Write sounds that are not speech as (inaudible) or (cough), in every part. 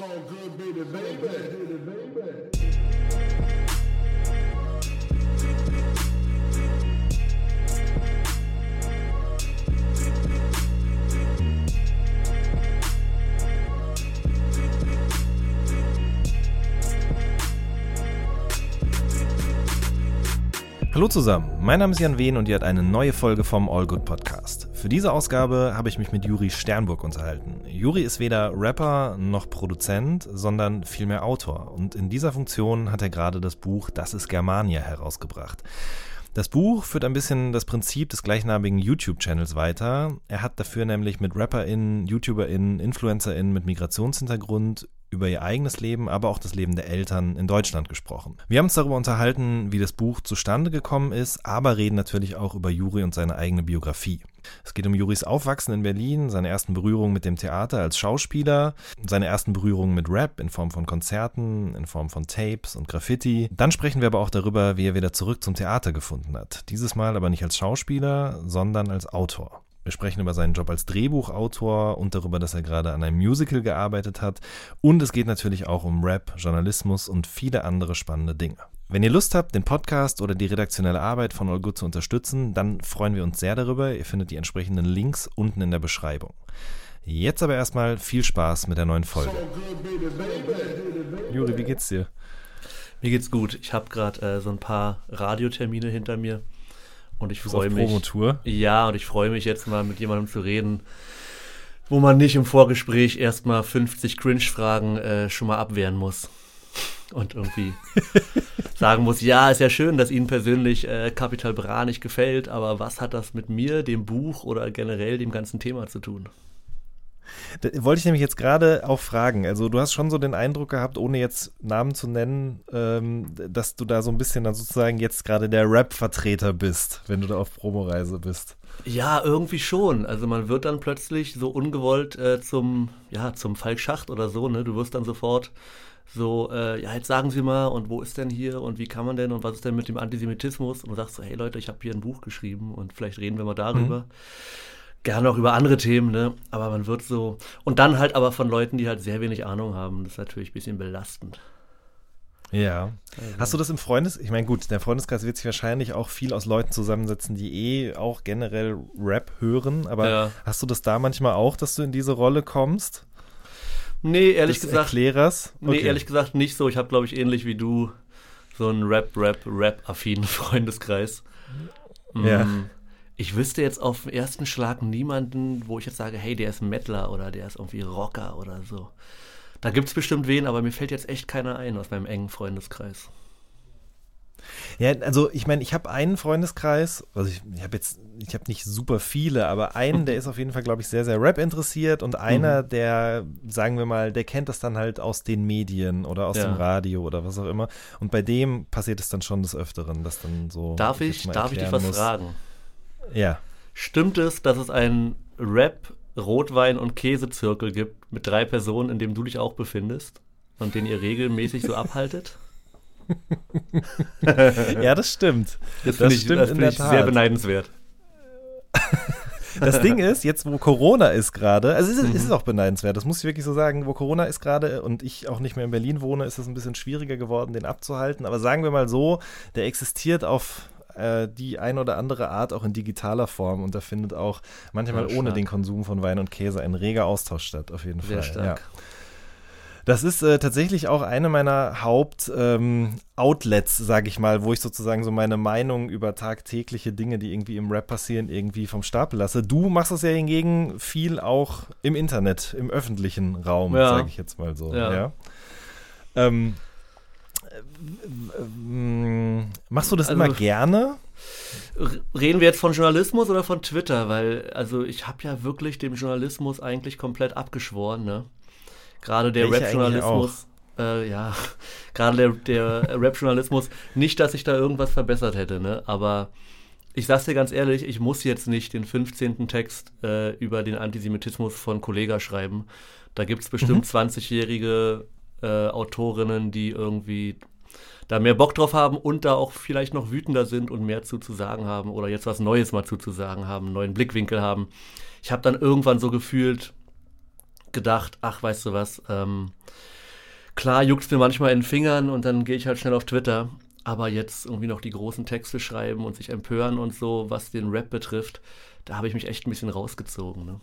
So good, baby, baby, baby. Hallo zusammen, mein Name ist Jan Wehn und ihr habt eine neue Folge vom All Good Podcast. Für diese Ausgabe habe ich mich mit Juri Sternburg unterhalten. Juri ist weder Rapper noch Produzent, sondern vielmehr Autor. Und in dieser Funktion hat er gerade das Buch Das ist Germania herausgebracht. Das Buch führt ein bisschen das Prinzip des gleichnamigen YouTube-Channels weiter. Er hat dafür nämlich mit RapperInnen, YouTuberInnen, InfluencerInnen mit Migrationshintergrund über ihr eigenes Leben, aber auch das Leben der Eltern in Deutschland gesprochen. Wir haben uns darüber unterhalten, wie das Buch zustande gekommen ist, aber reden natürlich auch über Juri und seine eigene Biografie. Es geht um Juris Aufwachsen in Berlin, seine ersten Berührungen mit dem Theater als Schauspieler, seine ersten Berührungen mit Rap in Form von Konzerten, in Form von Tapes und Graffiti. Dann sprechen wir aber auch darüber, wie er wieder zurück zum Theater gefunden hat. Dieses Mal aber nicht als Schauspieler, sondern als Autor. Wir sprechen über seinen Job als Drehbuchautor und darüber, dass er gerade an einem Musical gearbeitet hat. Und es geht natürlich auch um Rap, Journalismus und viele andere spannende Dinge. Wenn ihr Lust habt, den Podcast oder die redaktionelle Arbeit von All zu unterstützen, dann freuen wir uns sehr darüber. Ihr findet die entsprechenden Links unten in der Beschreibung. Jetzt aber erstmal viel Spaß mit der neuen Folge. Juri, wie geht's dir? Mir geht's gut. Ich habe gerade äh, so ein paar Radiotermine hinter mir und ich freue mich. Promotour? Ja, und ich freue mich jetzt mal mit jemandem zu reden, wo man nicht im Vorgespräch erstmal 50 Cringe-Fragen äh, schon mal abwehren muss. Und irgendwie (laughs) sagen muss, ja, ist ja schön, dass Ihnen persönlich äh, Capital Bra nicht gefällt, aber was hat das mit mir, dem Buch oder generell dem ganzen Thema zu tun? Da wollte ich nämlich jetzt gerade auch fragen. Also du hast schon so den Eindruck gehabt, ohne jetzt Namen zu nennen, ähm, dass du da so ein bisschen dann sozusagen jetzt gerade der Rap-Vertreter bist, wenn du da auf Promoreise bist. Ja, irgendwie schon. Also man wird dann plötzlich so ungewollt äh, zum, ja, zum Falk Schacht oder so, ne? Du wirst dann sofort so, äh, ja, jetzt sagen Sie mal, und wo ist denn hier und wie kann man denn und was ist denn mit dem Antisemitismus? Und du sagst so, hey Leute, ich habe hier ein Buch geschrieben und vielleicht reden wir mal darüber. Gerne auch über andere Themen, ne? Aber man wird so. Und dann halt aber von Leuten, die halt sehr wenig Ahnung haben. Das ist natürlich ein bisschen belastend. Ja. Hast du das im Freundes... Ich meine, gut, der Freundeskreis wird sich wahrscheinlich auch viel aus Leuten zusammensetzen, die eh auch generell Rap hören. Aber Ja. hast du das da manchmal auch, dass du in diese Rolle kommst? Nee, ehrlich des gesagt. Erklärers? Nee, Okay. ehrlich gesagt nicht so. Ich habe, glaube ich, ähnlich wie du so einen Rap, Rap, Rap-affinen (laughs) Freundeskreis. Ja. Mm, Ich wüsste jetzt auf den ersten Schlag niemanden, wo ich jetzt sage, hey, der ist Mettler oder der ist irgendwie Rocker oder so. Da gibt es bestimmt wen, aber mir fällt jetzt echt keiner ein aus meinem engen Freundeskreis. Ja, also ich meine, ich habe einen Freundeskreis, also ich, ich habe jetzt, ich habe nicht super viele, aber einen, der (laughs) ist auf jeden Fall, glaube ich, sehr, sehr Rap interessiert und einer, der, sagen wir mal, der kennt das dann halt aus den Medien oder aus Ja. dem Radio oder was auch immer. Und bei dem passiert es dann schon des Öfteren, dass dann so. Darf ich, mal darf ich dich was muss. fragen? Ja. Stimmt es, dass es einen Rap, Rotwein und Käsezirkel gibt mit drei Personen, in dem du dich auch befindest und den ihr regelmäßig so abhaltet? (laughs) ja, das stimmt. Das, Das finde ich, stimmt das in der ich sehr Tat. beneidenswert. Das Ding ist, jetzt wo Corona ist gerade, also es ist, Mhm. es ist auch beneidenswert, das muss ich wirklich so sagen, wo Corona ist gerade und ich auch nicht mehr in Berlin wohne, ist es ein bisschen schwieriger geworden, den abzuhalten. Aber sagen wir mal so, der existiert auf äh, die ein oder andere Art auch in digitaler Form und da findet auch manchmal Ja, ohne den Konsum von Wein und Käse ein reger Austausch statt, auf jeden Sehr Fall. stark. Ja. Das ist äh, tatsächlich auch eine meiner Haupt-Outlets, sage ich mal, wo ich sozusagen so meine Meinung über tagtägliche Dinge, die irgendwie im Rap passieren, irgendwie vom Stapel lasse. Du machst das ja hingegen viel auch im Internet, im öffentlichen Raum, Ja. sage ich jetzt mal so. Ja. Ja. Ähm, äh, ähm, machst du das Also- immer gerne? Reden wir jetzt von Journalismus oder von Twitter? Weil, also ich habe ja wirklich dem Journalismus eigentlich komplett abgeschworen, ne? Gerade der Rap-Journalismus. Äh, ja, (laughs) gerade der, der Rap-Journalismus. Nicht, dass ich da irgendwas verbessert hätte, ne? Aber ich sag's dir ganz ehrlich, ich muss jetzt nicht den 15. Text äh, über den Antisemitismus von Kollega schreiben. Da gibt's bestimmt 20-jährige äh, Autorinnen, die irgendwie da mehr Bock drauf haben und da auch vielleicht noch wütender sind und mehr zu, zu sagen haben oder jetzt was Neues mal zu, zu sagen haben, einen neuen Blickwinkel haben. Ich habe dann irgendwann so gefühlt, gedacht, ach, weißt du was, ähm, klar juckt es mir manchmal in den Fingern und dann gehe ich halt schnell auf Twitter. Aber jetzt irgendwie noch die großen Texte schreiben und sich empören und so, was den Rap betrifft, da habe ich mich echt ein bisschen rausgezogen. Ne?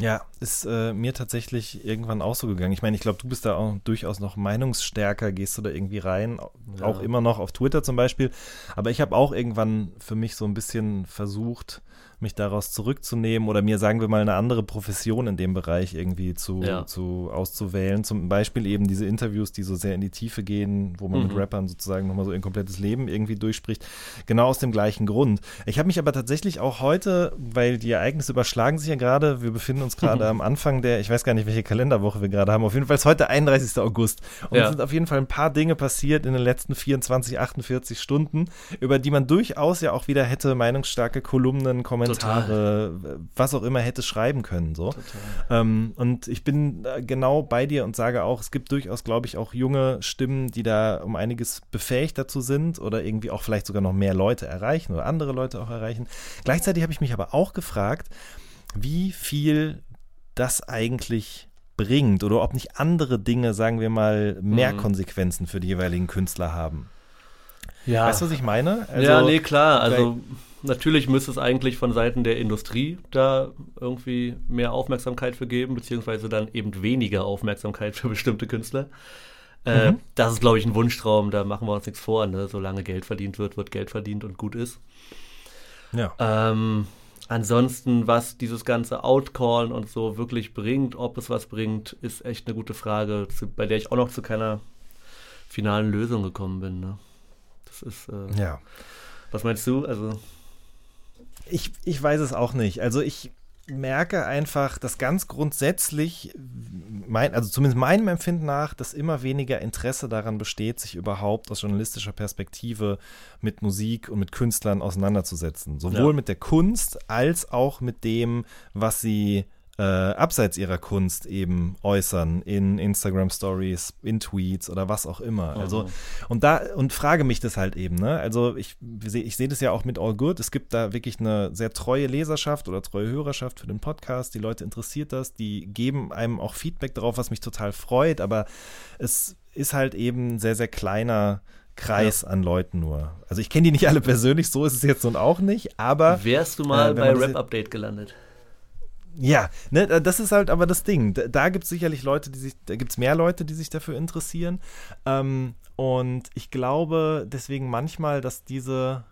Ja, ist äh, mir tatsächlich irgendwann auch so gegangen. Ich meine, ich glaube, du bist da auch durchaus noch meinungsstärker, gehst du da irgendwie rein, Ja. auch immer noch auf Twitter zum Beispiel. Aber ich habe auch irgendwann für mich so ein bisschen versucht, mich daraus zurückzunehmen oder mir, sagen wir mal, eine andere Profession in dem Bereich irgendwie zu, Ja. zu auszuwählen. Zum Beispiel eben diese Interviews, die so sehr in die Tiefe gehen, wo man Mhm. mit Rappern sozusagen nochmal so ihr komplettes Leben irgendwie durchspricht. Genau aus dem gleichen Grund. Ich habe mich aber tatsächlich auch heute, weil die Ereignisse überschlagen sich ja gerade, wir befinden uns gerade am Anfang der, ich weiß gar nicht, welche Kalenderwoche wir gerade haben, auf jeden Fall ist heute 31. August. Und Ja. es sind auf jeden Fall ein paar Dinge passiert in den letzten 24, 48 Stunden, über die man durchaus ja auch wieder hätte meinungsstarke Kolumnen, Kommentare, was auch immer hätte schreiben können. So. Ähm, und ich bin äh, genau bei dir und sage auch, es gibt durchaus, glaube ich, auch junge Stimmen, die da um einiges befähigt dazu sind oder irgendwie auch vielleicht sogar noch mehr Leute erreichen oder andere Leute auch erreichen. Gleichzeitig habe ich mich aber auch gefragt, wie viel das eigentlich bringt oder ob nicht andere Dinge, sagen wir mal, mehr Mhm. Konsequenzen für die jeweiligen Künstler haben. Ja. Weißt du, was ich meine? ja, nee, klar. Also natürlich müsste es eigentlich von Seiten der Industrie da irgendwie mehr Aufmerksamkeit für geben, beziehungsweise dann eben weniger Aufmerksamkeit für bestimmte Künstler. Äh, Mhm. Das ist, glaube ich, ein Wunschtraum, da machen wir uns nichts vor. Ne? Solange Geld verdient wird, wird Geld verdient und gut ist. Ja. Ähm, ansonsten, was dieses ganze Outcallen und so wirklich bringt, ob es was bringt, ist echt eine gute Frage, zu, bei der ich auch noch zu keiner finalen Lösung gekommen bin. Ne? Das ist, äh, ja. was meinst du? Also, Ich, ich weiß es auch nicht. Also ich merke einfach, dass ganz grundsätzlich, mein, also zumindest meinem Empfinden nach, dass immer weniger Interesse daran besteht, sich überhaupt aus journalistischer Perspektive mit Musik und mit Künstlern auseinanderzusetzen. Sowohl Ja. mit der Kunst als auch mit dem, was sie äh, abseits ihrer Kunst eben äußern in Instagram Stories, in Tweets oder was auch immer. Also Mhm. und da und frage mich das halt eben, ne? Also ich sehe ich sehe das ja auch mit All Good. Es gibt da wirklich eine sehr treue Leserschaft oder treue Hörerschaft für den Podcast. Die Leute interessiert das, die geben einem auch Feedback darauf, was mich total freut, aber es ist halt eben ein sehr, sehr kleiner Kreis an Leuten nur. Also ich kenne die nicht alle persönlich, so ist es jetzt nun auch nicht, aber wärst du mal äh, bei Rap Update gelandet? Ja, ne, das ist halt aber das Ding. Da, da gibt es sicherlich Leute, die sich, da gibt es mehr Leute, die sich dafür interessieren. Ähm, und ich glaube deswegen manchmal, dass diese,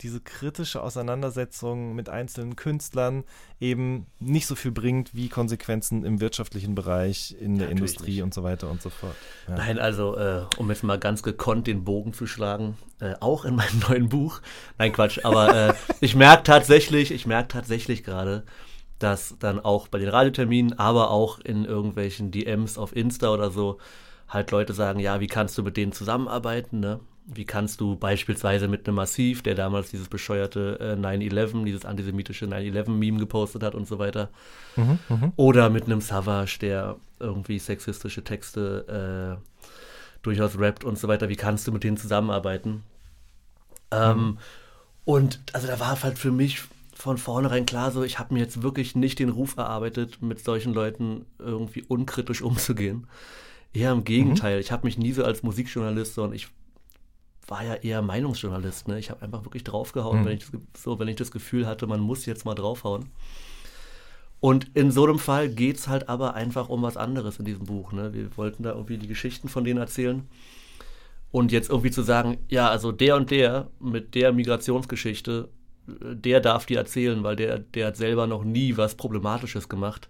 diese kritische Auseinandersetzung mit einzelnen Künstlern eben nicht so viel bringt wie Konsequenzen im wirtschaftlichen Bereich, in der Natürlich Industrie nicht. und so weiter und so fort. Ja. Nein, also, äh, um jetzt mal ganz gekonnt den Bogen zu schlagen, äh, auch in meinem (laughs) neuen Buch. Nein, Quatsch, aber äh, ich merke tatsächlich, ich merke tatsächlich gerade, dass dann auch bei den Radioterminen, aber auch in irgendwelchen DMs auf Insta oder so, halt Leute sagen, ja, wie kannst du mit denen zusammenarbeiten, ne? Wie kannst du beispielsweise mit einem Massiv, der damals dieses bescheuerte äh, 9-11, dieses antisemitische 9-11-Meme gepostet hat und so weiter, oder mit einem Savage, der irgendwie sexistische Texte äh, durchaus rappt und so weiter. Wie kannst du mit denen zusammenarbeiten? Ähm, und also da war halt für mich von vornherein klar so, ich habe mir jetzt wirklich nicht den Ruf erarbeitet, mit solchen Leuten irgendwie unkritisch umzugehen. Eher im Gegenteil. Ich habe mich nie so als Musikjournalist, sondern ich war ja eher Meinungsjournalist. Ne? Ich habe einfach wirklich draufgehauen, Mhm. wenn, ich so, wenn ich das Gefühl hatte, man muss jetzt mal draufhauen. Und in so einem Fall geht es halt aber einfach um was anderes in diesem Buch. Ne? Wir wollten da irgendwie die Geschichten von denen erzählen. Und jetzt irgendwie zu sagen, ja, also der und der mit der Migrationsgeschichte, der darf die erzählen, weil der, der hat selber noch nie was Problematisches gemacht.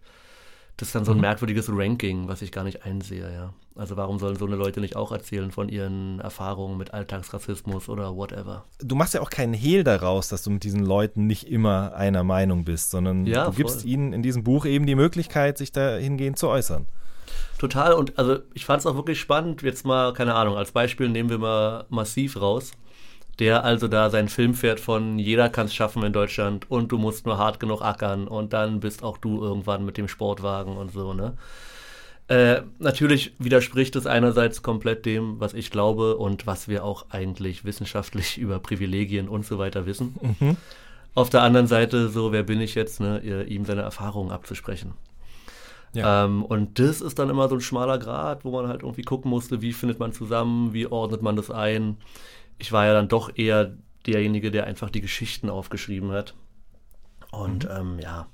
Das ist dann so ein merkwürdiges Ranking, was ich gar nicht einsehe, ja. Also warum sollen so eine Leute nicht auch erzählen von ihren Erfahrungen mit Alltagsrassismus oder whatever? Du machst ja auch keinen Hehl daraus, dass du mit diesen Leuten nicht immer einer Meinung bist, sondern Ja, du gibst voll. ihnen in diesem Buch eben die Möglichkeit, sich dahingehend zu äußern. Total und also ich fand es auch wirklich spannend, jetzt mal, keine Ahnung, als Beispiel nehmen wir mal Massiv raus, der also da seinen Film fährt von jeder kann es schaffen in Deutschland und du musst nur hart genug ackern und dann bist auch du irgendwann mit dem Sportwagen und so, ne? Äh, natürlich widerspricht es einerseits komplett dem, was ich glaube und was wir auch eigentlich wissenschaftlich (laughs) über Privilegien und so weiter wissen. Auf der anderen Seite, so, wer bin ich jetzt, ne, ihm seine Erfahrungen abzusprechen. Ja. Ähm, und das ist dann immer so ein schmaler Grad, wo man halt irgendwie gucken musste, wie findet man zusammen, wie ordnet man das ein. Ich war ja dann doch eher derjenige, der einfach die Geschichten aufgeschrieben hat. Und mhm. ähm, ja,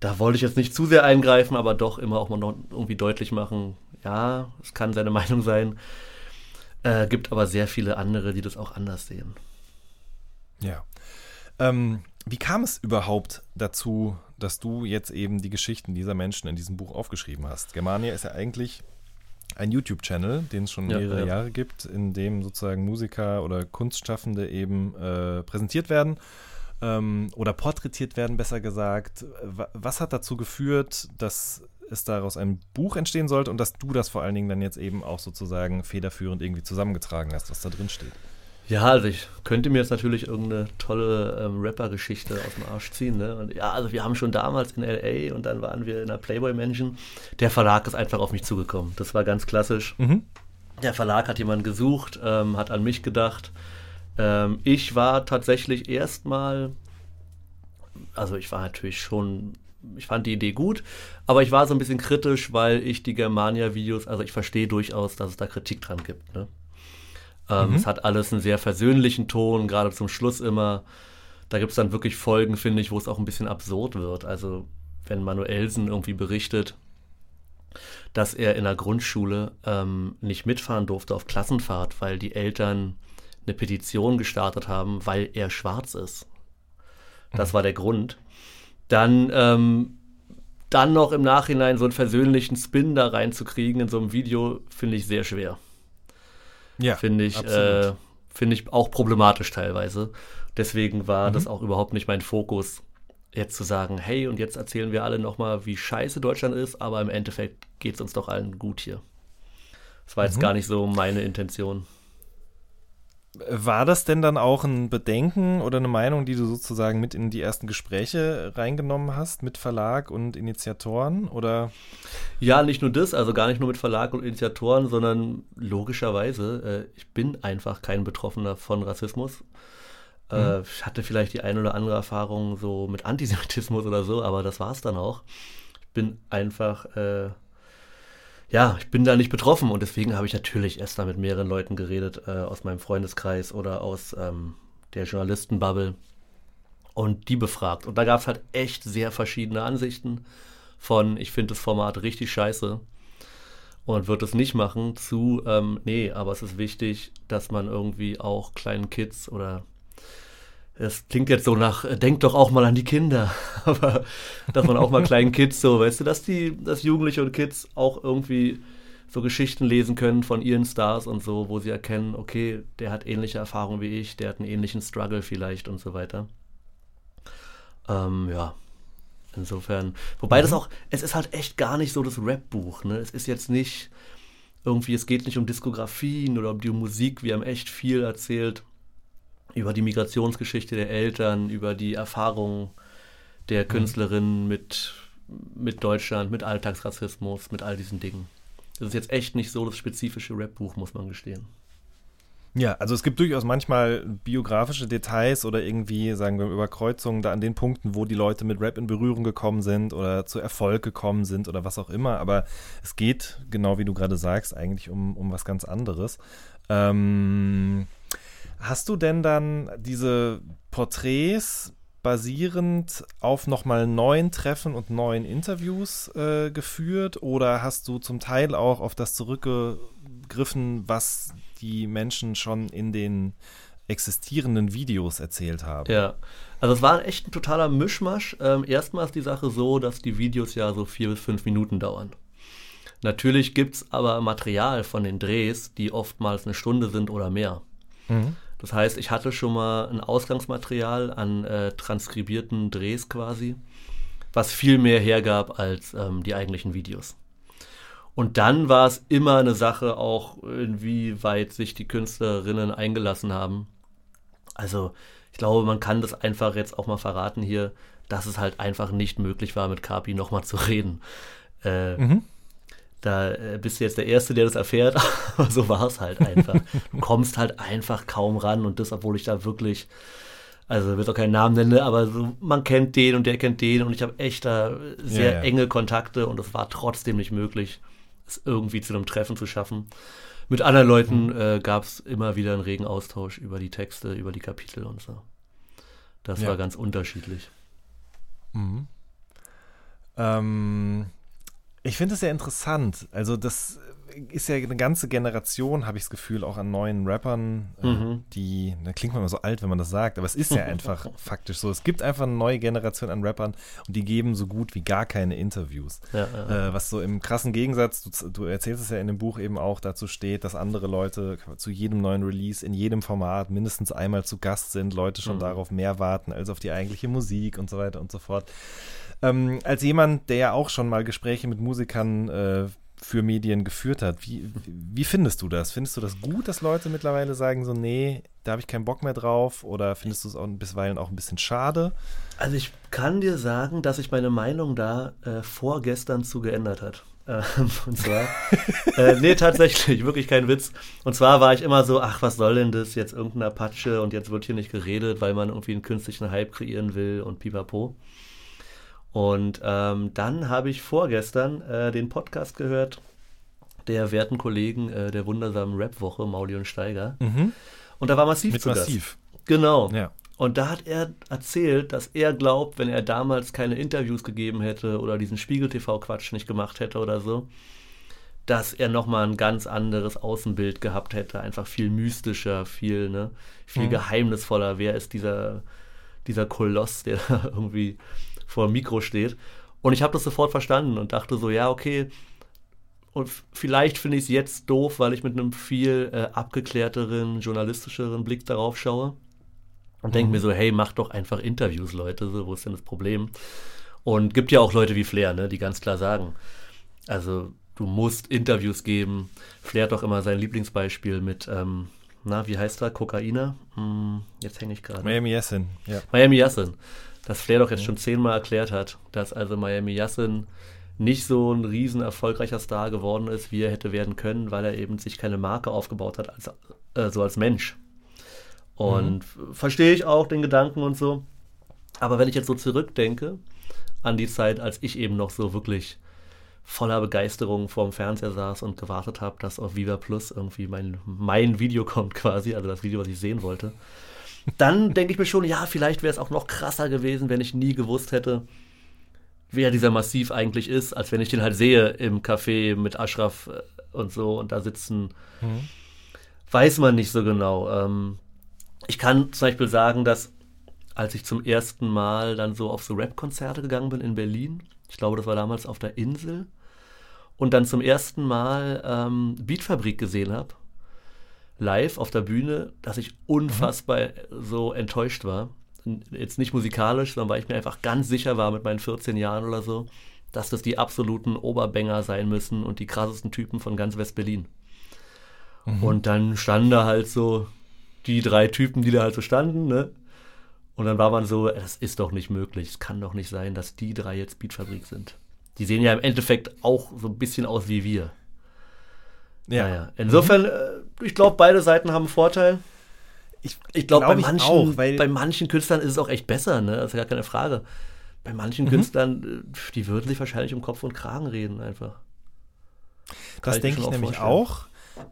da wollte ich jetzt nicht zu sehr eingreifen, aber doch immer auch mal noch irgendwie deutlich machen, ja, es kann seine (laughs) Meinung sein. Äh, gibt aber sehr viele andere, die das auch anders sehen. Ja. Ähm, wie kam es überhaupt dazu, dass du jetzt eben die Geschichten dieser Menschen in diesem Buch aufgeschrieben hast? Germania ist ja eigentlich ein YouTube-Channel, den es schon mehrere ja. Jahre gibt, in dem sozusagen Musiker oder Kunstschaffende eben äh, präsentiert werden ähm, oder porträtiert werden, besser gesagt. Was hat dazu geführt, dass es daraus ein Buch entstehen sollte und dass du das vor allen Dingen dann jetzt eben auch sozusagen federführend irgendwie zusammengetragen hast, was da drin steht? Ja, also ich könnte mir jetzt natürlich irgendeine tolle ähm, Rapper-Geschichte aus dem Arsch ziehen. Ne? Und ja, also wir haben schon damals in LA und dann waren wir in der Playboy-Mansion. Der Verlag ist einfach auf mich zugekommen. Das war ganz klassisch. Mhm. Der Verlag hat jemanden gesucht, ähm, hat an mich gedacht. Ähm, ich war tatsächlich erstmal, also ich war natürlich schon, ich fand die Idee gut, aber ich war so ein bisschen kritisch, weil ich die Germania-Videos, also ich verstehe durchaus, dass es da Kritik dran gibt. Ne? Ähm, mhm. Es hat alles einen sehr versöhnlichen Ton, gerade zum Schluss immer. Da gibt es dann wirklich Folgen, finde ich, wo es auch ein bisschen absurd wird. Also wenn Manuelsen irgendwie berichtet, dass er in der Grundschule ähm, nicht mitfahren durfte auf Klassenfahrt, weil die Eltern eine Petition gestartet haben, weil er schwarz ist. Das mhm. war der Grund. Dann, ähm, dann noch im Nachhinein so einen versöhnlichen Spin da reinzukriegen in so einem Video, finde ich sehr schwer. Ja, finde ich, äh, finde ich auch problematisch teilweise. Deswegen war mhm. das auch überhaupt nicht mein Fokus, jetzt zu sagen, hey, und jetzt erzählen wir alle nochmal, wie scheiße Deutschland ist, aber im Endeffekt geht es uns doch allen gut hier. Das war jetzt mhm. gar nicht so meine Intention. War das denn dann auch ein Bedenken oder eine Meinung, die du sozusagen mit in die ersten Gespräche reingenommen hast mit Verlag und Initiatoren? Oder? Ja, nicht nur das, also gar nicht nur mit Verlag und Initiatoren, sondern logischerweise, äh, ich bin einfach kein Betroffener von Rassismus. Äh, mhm. Ich hatte vielleicht die eine oder andere Erfahrung so mit Antisemitismus oder so, aber das war es dann auch. Ich bin einfach. Äh, ja, ich bin da nicht betroffen und deswegen habe ich natürlich erst da mit mehreren Leuten geredet äh, aus meinem Freundeskreis oder aus ähm, der Journalistenbubble und die befragt. Und da gab es halt echt sehr verschiedene Ansichten von, ich finde das Format richtig scheiße und würde es nicht machen, zu, ähm, nee, aber es ist wichtig, dass man irgendwie auch kleinen Kids oder es klingt jetzt so nach, äh, denkt doch auch mal an die Kinder, (laughs) aber dass man auch mal kleinen Kids so, weißt du, dass die, dass Jugendliche und Kids auch irgendwie so Geschichten lesen können von ihren Stars und so, wo sie erkennen, okay, der hat ähnliche Erfahrungen wie ich, der hat einen ähnlichen Struggle vielleicht und so weiter. Ähm, ja, insofern. Wobei mhm. das auch, es ist halt echt gar nicht so das Rap-Buch, ne? Es ist jetzt nicht irgendwie, es geht nicht um Diskografien oder um die Musik, wir haben echt viel erzählt über die Migrationsgeschichte der Eltern, über die Erfahrungen der mhm. Künstlerin mit, mit Deutschland, mit Alltagsrassismus, mit all diesen Dingen. Das ist jetzt echt nicht so das spezifische Rap-Buch, muss man gestehen. Ja, also es gibt durchaus manchmal biografische Details oder irgendwie, sagen wir, Überkreuzungen da an den Punkten, wo die Leute mit Rap in Berührung gekommen sind oder zu Erfolg gekommen sind oder was auch immer. Aber es geht, genau wie du gerade sagst, eigentlich um, um was ganz anderes. Ähm, Hast du denn dann diese Porträts basierend auf nochmal neuen Treffen und neuen Interviews äh, geführt oder hast du zum Teil auch auf das zurückgegriffen, was die Menschen schon in den existierenden Videos erzählt haben? Ja, also es war echt ein totaler Mischmasch. Ähm, erstmal ist die Sache so, dass die Videos ja so vier bis fünf Minuten dauern. Natürlich gibt es aber Material von den Drehs, die oftmals eine Stunde sind oder mehr. Mhm. Das heißt, ich hatte schon mal ein Ausgangsmaterial an äh, transkribierten Drehs quasi, was viel mehr hergab als ähm, die eigentlichen Videos. Und dann war es immer eine Sache auch, inwieweit sich die Künstlerinnen eingelassen haben. Also ich glaube, man kann das einfach jetzt auch mal verraten hier, dass es halt einfach nicht möglich war, mit Kapi nochmal zu reden. Äh, mhm. Da äh, bist du jetzt der Erste, der das erfährt, (laughs) aber so war es halt einfach. Du kommst halt einfach kaum ran und das, obwohl ich da wirklich Also wird auch keinen Namen nennen, aber so, man kennt den und der kennt den und ich habe echt da sehr Ja, ja. enge Kontakte und es war trotzdem nicht möglich, es irgendwie zu einem Treffen zu schaffen. Mit anderen Leuten Mhm. äh, gab es immer wieder einen regen Austausch über die Texte, über die Kapitel und so. Das Ja. war ganz unterschiedlich. Ähm, ich finde es sehr interessant. Also das ist ja eine ganze Generation, habe ich das Gefühl, auch an neuen Rappern, äh, Mhm. die, da klingt man immer so alt, wenn man das sagt, aber es ist ja (laughs) einfach faktisch so. Es gibt einfach eine neue Generation an Rappern und die geben so gut wie gar keine Interviews. Ja, ja. Äh, was so im krassen Gegensatz, du, du erzählst es ja in dem Buch eben auch, dazu steht, dass andere Leute zu jedem neuen Release, in jedem Format mindestens einmal zu Gast sind, Leute schon Mhm. darauf mehr warten als auf die eigentliche Musik und so weiter und so fort. Ähm, als jemand, der ja auch schon mal Gespräche mit Musikern äh, für Medien geführt hat, wie, wie findest du das? Findest du das gut, dass Leute mittlerweile sagen so, nee, da habe ich keinen Bock mehr drauf? Oder findest du es auch bisweilen auch ein bisschen schade? Also ich kann dir sagen, dass sich meine Meinung da äh, vorgestern zu geändert hat. (laughs) Ähm, und zwar, äh, nee, tatsächlich, wirklich kein Witz. Und zwar war ich immer so, ach, was soll denn das, jetzt irgendein Apache und jetzt wird hier nicht geredet, weil man irgendwie einen künstlichen Hype kreieren will und pipapo. Und ähm, dann habe ich vorgestern äh, den Podcast gehört der werten Kollegen äh, der wundersamen Rap-Woche, Mauli und Steiger. Und da war Massiv Mit zu Gast. Massiv. Genau. Ja. Und da hat er erzählt, dass er glaubt, wenn er damals keine Interviews gegeben hätte oder diesen Spiegel-TV-Quatsch nicht gemacht hätte oder so, dass er nochmal ein ganz anderes Außenbild gehabt hätte. Einfach viel mystischer, viel, ne, viel geheimnisvoller. Wer ist dieser, dieser Koloss, der (laughs) da irgendwie vor dem Mikro steht? Und ich habe das sofort verstanden und dachte so, ja, okay. Und vielleicht finde ich es jetzt doof, weil ich mit einem viel äh, abgeklärteren, journalistischeren Blick darauf schaue und denke mir so, hey, mach doch einfach Interviews, Leute, so, wo ist denn das Problem? Und gibt ja auch Leute wie Flair, ne, die ganz klar sagen, also du musst Interviews geben. Flair hat doch immer sein Lieblingsbeispiel mit, ähm, na, wie heißt er, Kokainer? Hm, jetzt hänge ich gerade. Miami Yassin, ja. Miami Yassin. Dass Flair doch jetzt schon zehnmal erklärt hat, dass also Miami Yassin nicht so ein riesen erfolgreicher Star geworden ist, wie er hätte werden können, weil er eben sich keine Marke aufgebaut hat, als, äh, so als Mensch. Und f- verstehe ich auch den Gedanken und so. Aber wenn ich jetzt so zurückdenke an die Zeit, als ich eben noch so wirklich voller Begeisterung vorm Fernseher saß und gewartet habe, dass auf Viva Plus irgendwie mein, mein Video kommt quasi, also das Video, was ich sehen wollte, dann denke ich mir schon, ja, vielleicht wäre es auch noch krasser gewesen, wenn ich nie gewusst hätte, wer dieser Massiv eigentlich ist, als wenn ich den halt sehe im Café mit Ashraf äh, und so und da sitzen. Weiß man nicht so genau. Ähm, ich kann zum Beispiel sagen, dass als ich zum ersten Mal dann so auf so Rap-Konzerte gegangen bin in Berlin, ich glaube, das war damals auf der Insel, und dann zum ersten Mal ähm, Beatfabrik gesehen habe, live auf der Bühne, dass ich unfassbar so enttäuscht war. Jetzt nicht musikalisch, sondern weil ich mir einfach ganz sicher war mit meinen 14 Jahren oder so, dass das die absoluten Oberbanger sein müssen und die krassesten Typen von ganz West-Berlin. Und dann standen da halt so die drei Typen, die da halt so standen, ne? Und dann war man so, das ist doch nicht möglich. Es kann doch nicht sein, dass die drei jetzt Beatfabrik sind. Die sehen ja im Endeffekt auch so ein bisschen aus wie wir. Ja. Naja, insofern, äh, ich glaube, beide Seiten haben einen Vorteil. Ich, Ich glaube, glaub bei, ich manchen, auch, bei manchen Künstlern ist es auch echt besser, ne? Das ist ja gar keine Frage. Bei Mhm. manchen Künstlern, äh, die würden sich wahrscheinlich um Kopf und Kragen reden einfach. Kann Das ich denke ich auch nämlich vorstellen. auch.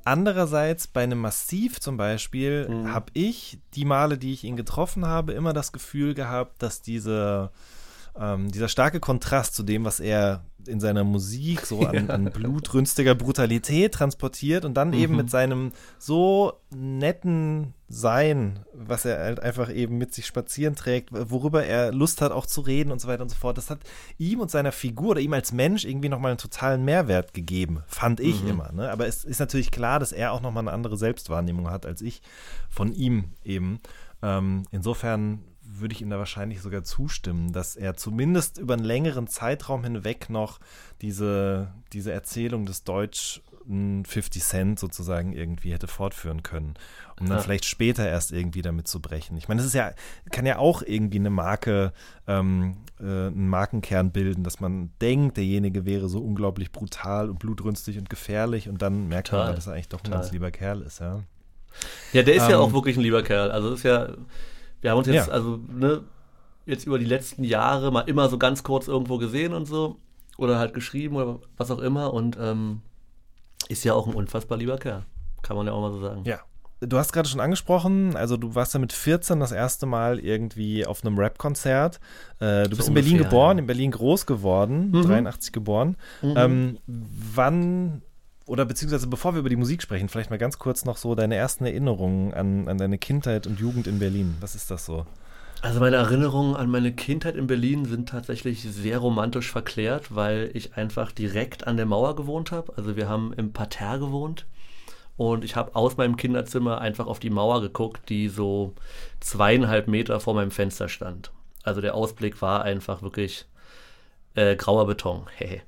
Andererseits bei einem Massiv zum Beispiel Mhm. habe ich die Male, die ich ihn getroffen habe, immer das Gefühl gehabt, dass diese, ähm, dieser starke Kontrast zu dem, was er in seiner Musik so an, (laughs) an blutrünstiger Brutalität transportiert und dann eben Mhm. mit seinem so netten Sein, was er halt einfach eben mit sich spazieren trägt, worüber er Lust hat auch zu reden und so weiter und so fort. Das hat ihm und seiner Figur oder ihm als Mensch irgendwie nochmal einen totalen Mehrwert gegeben, fand ich Mhm. immer. Ne? Aber es ist natürlich klar, dass er auch nochmal eine andere Selbstwahrnehmung hat als ich von ihm eben. Ähm, insofern würde ich ihm da wahrscheinlich sogar zustimmen, dass er zumindest über einen längeren Zeitraum hinweg noch diese, diese Erzählung des deutschen 50 Cent sozusagen irgendwie hätte fortführen können, um dann Ja. vielleicht später erst irgendwie damit zu brechen. Ich meine, das ist ja, kann ja auch irgendwie eine Marke, ähm, äh, einen Markenkern bilden, dass man denkt, derjenige wäre so unglaublich brutal und blutrünstig und gefährlich und dann merkt man, Total. dass er eigentlich doch ein ganz lieber Kerl ist, ja. Ja, der ist ja Ähm, auch wirklich ein lieber Kerl. Also das ist ja, Wir haben uns jetzt, Ja. also, ne, jetzt über die letzten Jahre mal immer so ganz kurz irgendwo gesehen und so. Oder halt geschrieben oder was auch immer. Und ähm, ist ja auch ein unfassbar lieber Kerl. Kann man ja auch mal so sagen. Ja. Du hast gerade schon angesprochen, also du warst ja mit 14 das erste Mal irgendwie auf einem Rap-Konzert. Äh, du So bist in Berlin ungefähr, geboren, ja. in Berlin groß geworden, Mhm. 83 geboren. Ähm, wann, oder beziehungsweise bevor wir über die Musik sprechen, vielleicht mal ganz kurz noch so deine ersten Erinnerungen an, an deine Kindheit und Jugend in Berlin. Was ist das so? Also meine Erinnerungen an meine Kindheit in Berlin sind tatsächlich sehr romantisch verklärt, weil ich einfach direkt an der Mauer gewohnt habe. Also wir haben im Parterre gewohnt und ich habe aus meinem Kinderzimmer einfach auf die Mauer geguckt, die so zweieinhalb Meter vor meinem Fenster stand. Also der Ausblick war einfach wirklich äh, grauer Beton. (laughs) Hehe.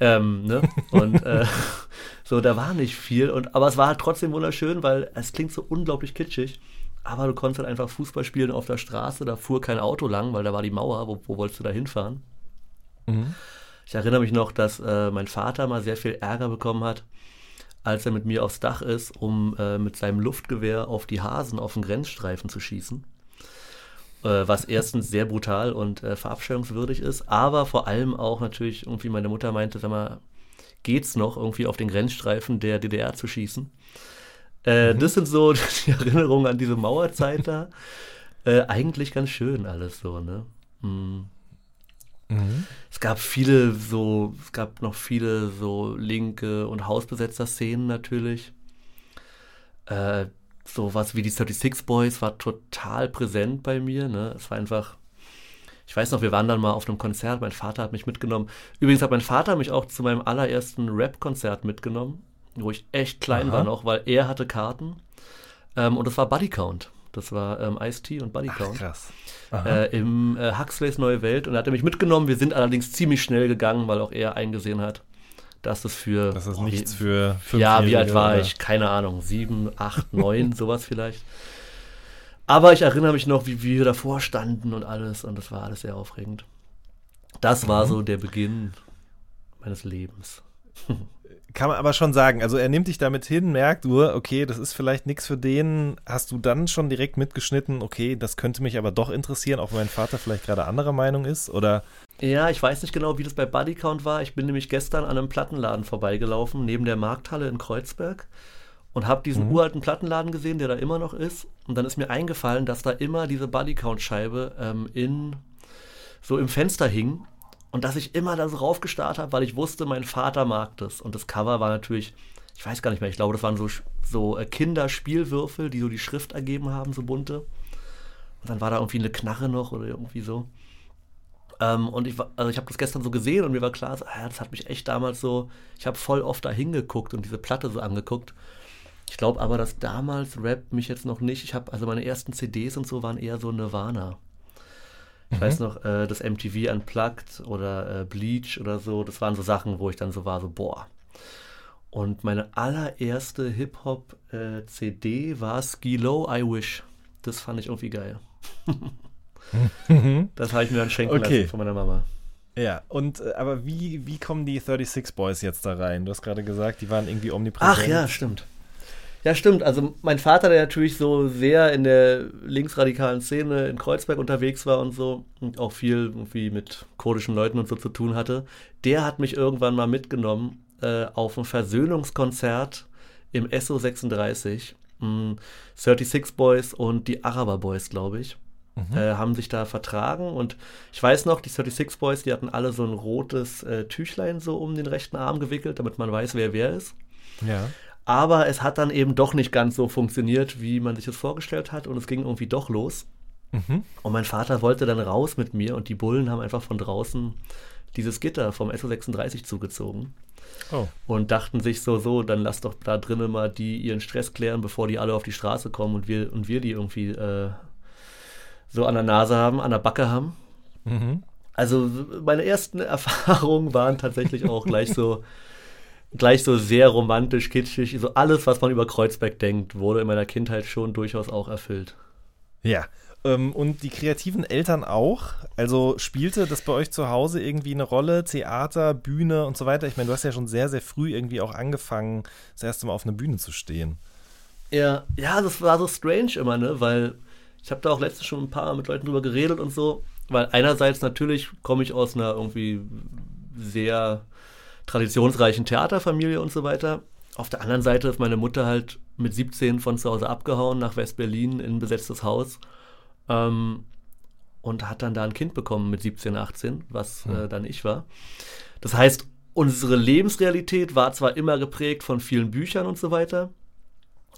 ähm, ne? Und äh, (laughs) so, da war nicht viel. Und, aber es war halt trotzdem wunderschön, weil es klingt so unglaublich kitschig. Aber du konntest halt einfach Fußball spielen auf der Straße, da fuhr kein Auto lang, weil da war die Mauer, wo, wo wolltest du da hinfahren? Ich erinnere mich noch, dass äh, mein Vater mal sehr viel Ärger bekommen hat, als er mit mir aufs Dach ist, um äh, mit seinem Luftgewehr auf die Hasen auf den Grenzstreifen zu schießen. Äh, was erstens sehr brutal und äh, verabscheuungswürdig ist, aber vor allem auch natürlich irgendwie meine Mutter meinte, sag mal, geht's noch irgendwie auf den Grenzstreifen der DDR zu schießen? Äh, Das sind so (laughs) die Erinnerungen an diese Mauerzeit da. (laughs) Äh, eigentlich ganz schön alles so, ne? Hm. Es gab viele so, es gab noch viele so linke und Hausbesetzer-Szenen natürlich. Sowas wie die 36 Boys war total präsent bei mir, ne? Es war einfach, ich weiß noch, wir waren dann mal auf einem Konzert, mein Vater hat mich mitgenommen. Übrigens hat mein Vater mich auch zu meinem allerersten Rap-Konzert mitgenommen, wo ich echt klein Aha. war noch, weil er hatte Karten. Ähm, und das war Buddy Count. Das war ähm, Ice-T und Buddy Ach, Count krass. äh, im äh, Huxleys Neue Welt und er hat mich mitgenommen. Wir sind allerdings ziemlich schnell gegangen, weil auch er eingesehen hat, dass das für. Das ist oh, nichts wie, für Ja, wie alt war oder- ich? Keine Ahnung. Sieben, acht, neun, (laughs) sowas vielleicht. Aber ich erinnere mich noch, wie wir davor standen und alles und das war alles sehr aufregend. Das Mhm. war so der Beginn meines Lebens. (laughs) Kann man aber schon sagen, also er nimmt dich damit hin, merkt du, okay, das ist vielleicht nichts für den. Hast du dann schon direkt mitgeschnitten, okay, das könnte mich aber doch interessieren, auch wenn mein Vater vielleicht gerade anderer Meinung ist? Oder Ja, ich weiß nicht genau, wie das bei Buddy Count war. Ich bin nämlich gestern an einem Plattenladen vorbeigelaufen, neben der Markthalle in Kreuzberg und habe diesen uralten Plattenladen gesehen, der da immer noch ist. Und dann ist mir eingefallen, dass da immer diese Buddy Count Scheibe ähm, in so im Fenster hing und dass ich immer da so raufgestarrt habe, weil ich wusste, mein Vater mag das. Und das Cover war natürlich, ich weiß gar nicht mehr, ich glaube, das waren so, so äh, Kinderspielwürfel, die so die Schrift ergeben haben, so bunte. Und dann war da irgendwie eine Knarre noch oder irgendwie so. Ähm, und ich, also ich habe das gestern so gesehen und mir war klar, ah, das hat mich echt damals so, ich habe voll oft da hingeguckt und diese Platte so angeguckt. Ich glaube aber, dass damals Rap mich jetzt noch nicht, ich habe, also meine ersten CDs und so waren eher so Nirvana. Ich weiß noch, äh, das MTV Unplugged oder äh, Bleach oder so, das waren so Sachen, wo ich dann so war, so boah. Und meine allererste Hip-Hop-CD war Skilo I Wish. Das fand ich irgendwie geil. (laughs) (laughs) das habe ich mir dann schenken Okay. lassen von meiner Mama. ja, und äh, aber wie, wie kommen die 36 Boys jetzt da rein? Du hast gerade gesagt, die waren irgendwie omnipräsent. Ach ja, stimmt. Ja, stimmt. Also mein Vater, der natürlich so sehr in der linksradikalen Szene in Kreuzberg unterwegs war und so und auch viel irgendwie mit kurdischen Leuten und so zu tun hatte, der hat mich irgendwann mal mitgenommen äh, auf ein Versöhnungskonzert im SO 36. Mh, 36 Boys und die Araber Boys, glaube ich. Äh, haben sich da vertragen und ich weiß noch, die 36 Boys, die hatten alle so ein rotes äh, Tüchlein so um den rechten Arm gewickelt, damit man weiß, wer wer ist. Ja. Aber es hat dann eben doch nicht ganz so funktioniert, wie man sich das vorgestellt hat. Und es ging irgendwie doch los. Und mein Vater wollte dann raus mit mir und die Bullen haben einfach von draußen dieses Gitter vom SO36 zugezogen Oh. und dachten sich so, so, dann lass doch da drinnen mal die ihren Stress klären, bevor die alle auf die Straße kommen und wir, und wir die irgendwie äh, so an der Nase haben, an der Backe haben. Also meine ersten (laughs) Erfahrungen waren tatsächlich auch gleich so gleich so sehr romantisch, kitschig. So alles, was man über Kreuzberg denkt, wurde in meiner Kindheit schon durchaus auch erfüllt. Ja. Ähm, und die kreativen Eltern auch? Also spielte das bei euch zu Hause irgendwie eine Rolle? Theater, Bühne und so weiter? Ich meine, du hast ja schon sehr, sehr früh irgendwie auch angefangen, das erste Mal auf einer Bühne zu stehen. Ja, ja, das war so strange immer, ne? Weil Ich habe da auch letztens schon ein paar mit Leuten drüber geredet und so, weil einerseits natürlich komme ich aus einer irgendwie sehr traditionsreichen Theaterfamilie und so weiter. Auf der anderen Seite ist meine Mutter halt mit 17 von zu Hause abgehauen nach West-Berlin in ein besetztes Haus ähm, und hat dann da ein Kind bekommen mit 17, 18, was äh, dann ich war. Das heißt, unsere Lebensrealität war zwar immer geprägt von vielen Büchern und so weiter,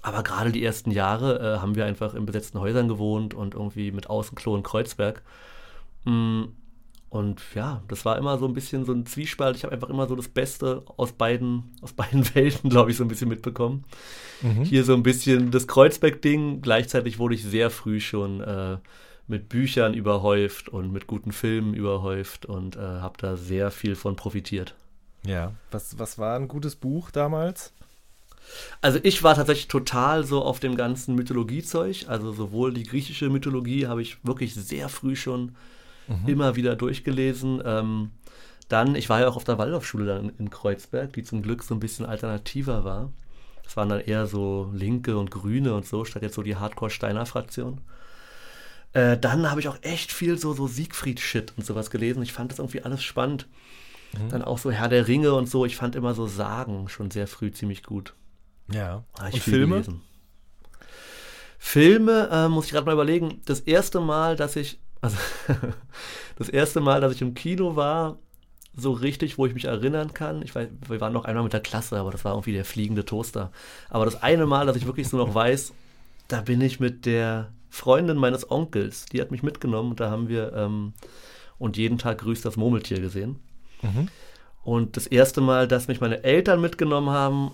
aber gerade die ersten Jahre äh, haben wir einfach in besetzten Häusern gewohnt und irgendwie mit Außenklo in Kreuzberg. Mm, Und ja, das war immer so ein bisschen so ein Zwiespalt. Ich habe einfach immer so das Beste aus beiden, (laughs) aus beiden Welten, glaube ich, so ein bisschen mitbekommen. Hier so ein bisschen das Kreuzberg-Ding. Gleichzeitig wurde ich sehr früh schon äh, mit Büchern überhäuft und mit guten Filmen überhäuft und äh, habe da sehr viel von profitiert. Ja. Was, was war ein gutes Buch damals? Also ich war tatsächlich total so auf dem ganzen Mythologiezeug. Also sowohl die griechische Mythologie habe ich wirklich sehr früh schon immer wieder durchgelesen. Ähm, dann, ich war ja auch auf der Waldorfschule dann in Kreuzberg, die zum Glück so ein bisschen alternativer war. Das waren dann eher so Linke und Grüne und so, statt jetzt so die Hardcore-Steiner-Fraktion. Äh, dann habe ich auch echt viel so, so Siegfried-Shit und sowas gelesen. Ich fand das irgendwie alles spannend. Dann auch so Herr der Ringe und so. Ich fand immer so Sagen schon sehr früh ziemlich gut. Ja. Habe ich Und Filme? gelesen. Filme, äh, muss ich gerade mal überlegen. Das erste Mal, dass ich, also (laughs) das erste Mal, dass ich im Kino war, so richtig, wo ich mich erinnern kann. Ich weiß, wir waren noch einmal mit der Klasse, aber das war irgendwie der fliegende Toaster. Aber das eine Mal, dass ich wirklich so noch weiß, da bin ich mit der Freundin meines Onkels, die hat mich mitgenommen und da haben wir ähm, und jeden Tag grüßt das Murmeltier gesehen. Und das erste Mal, dass mich meine Eltern mitgenommen haben,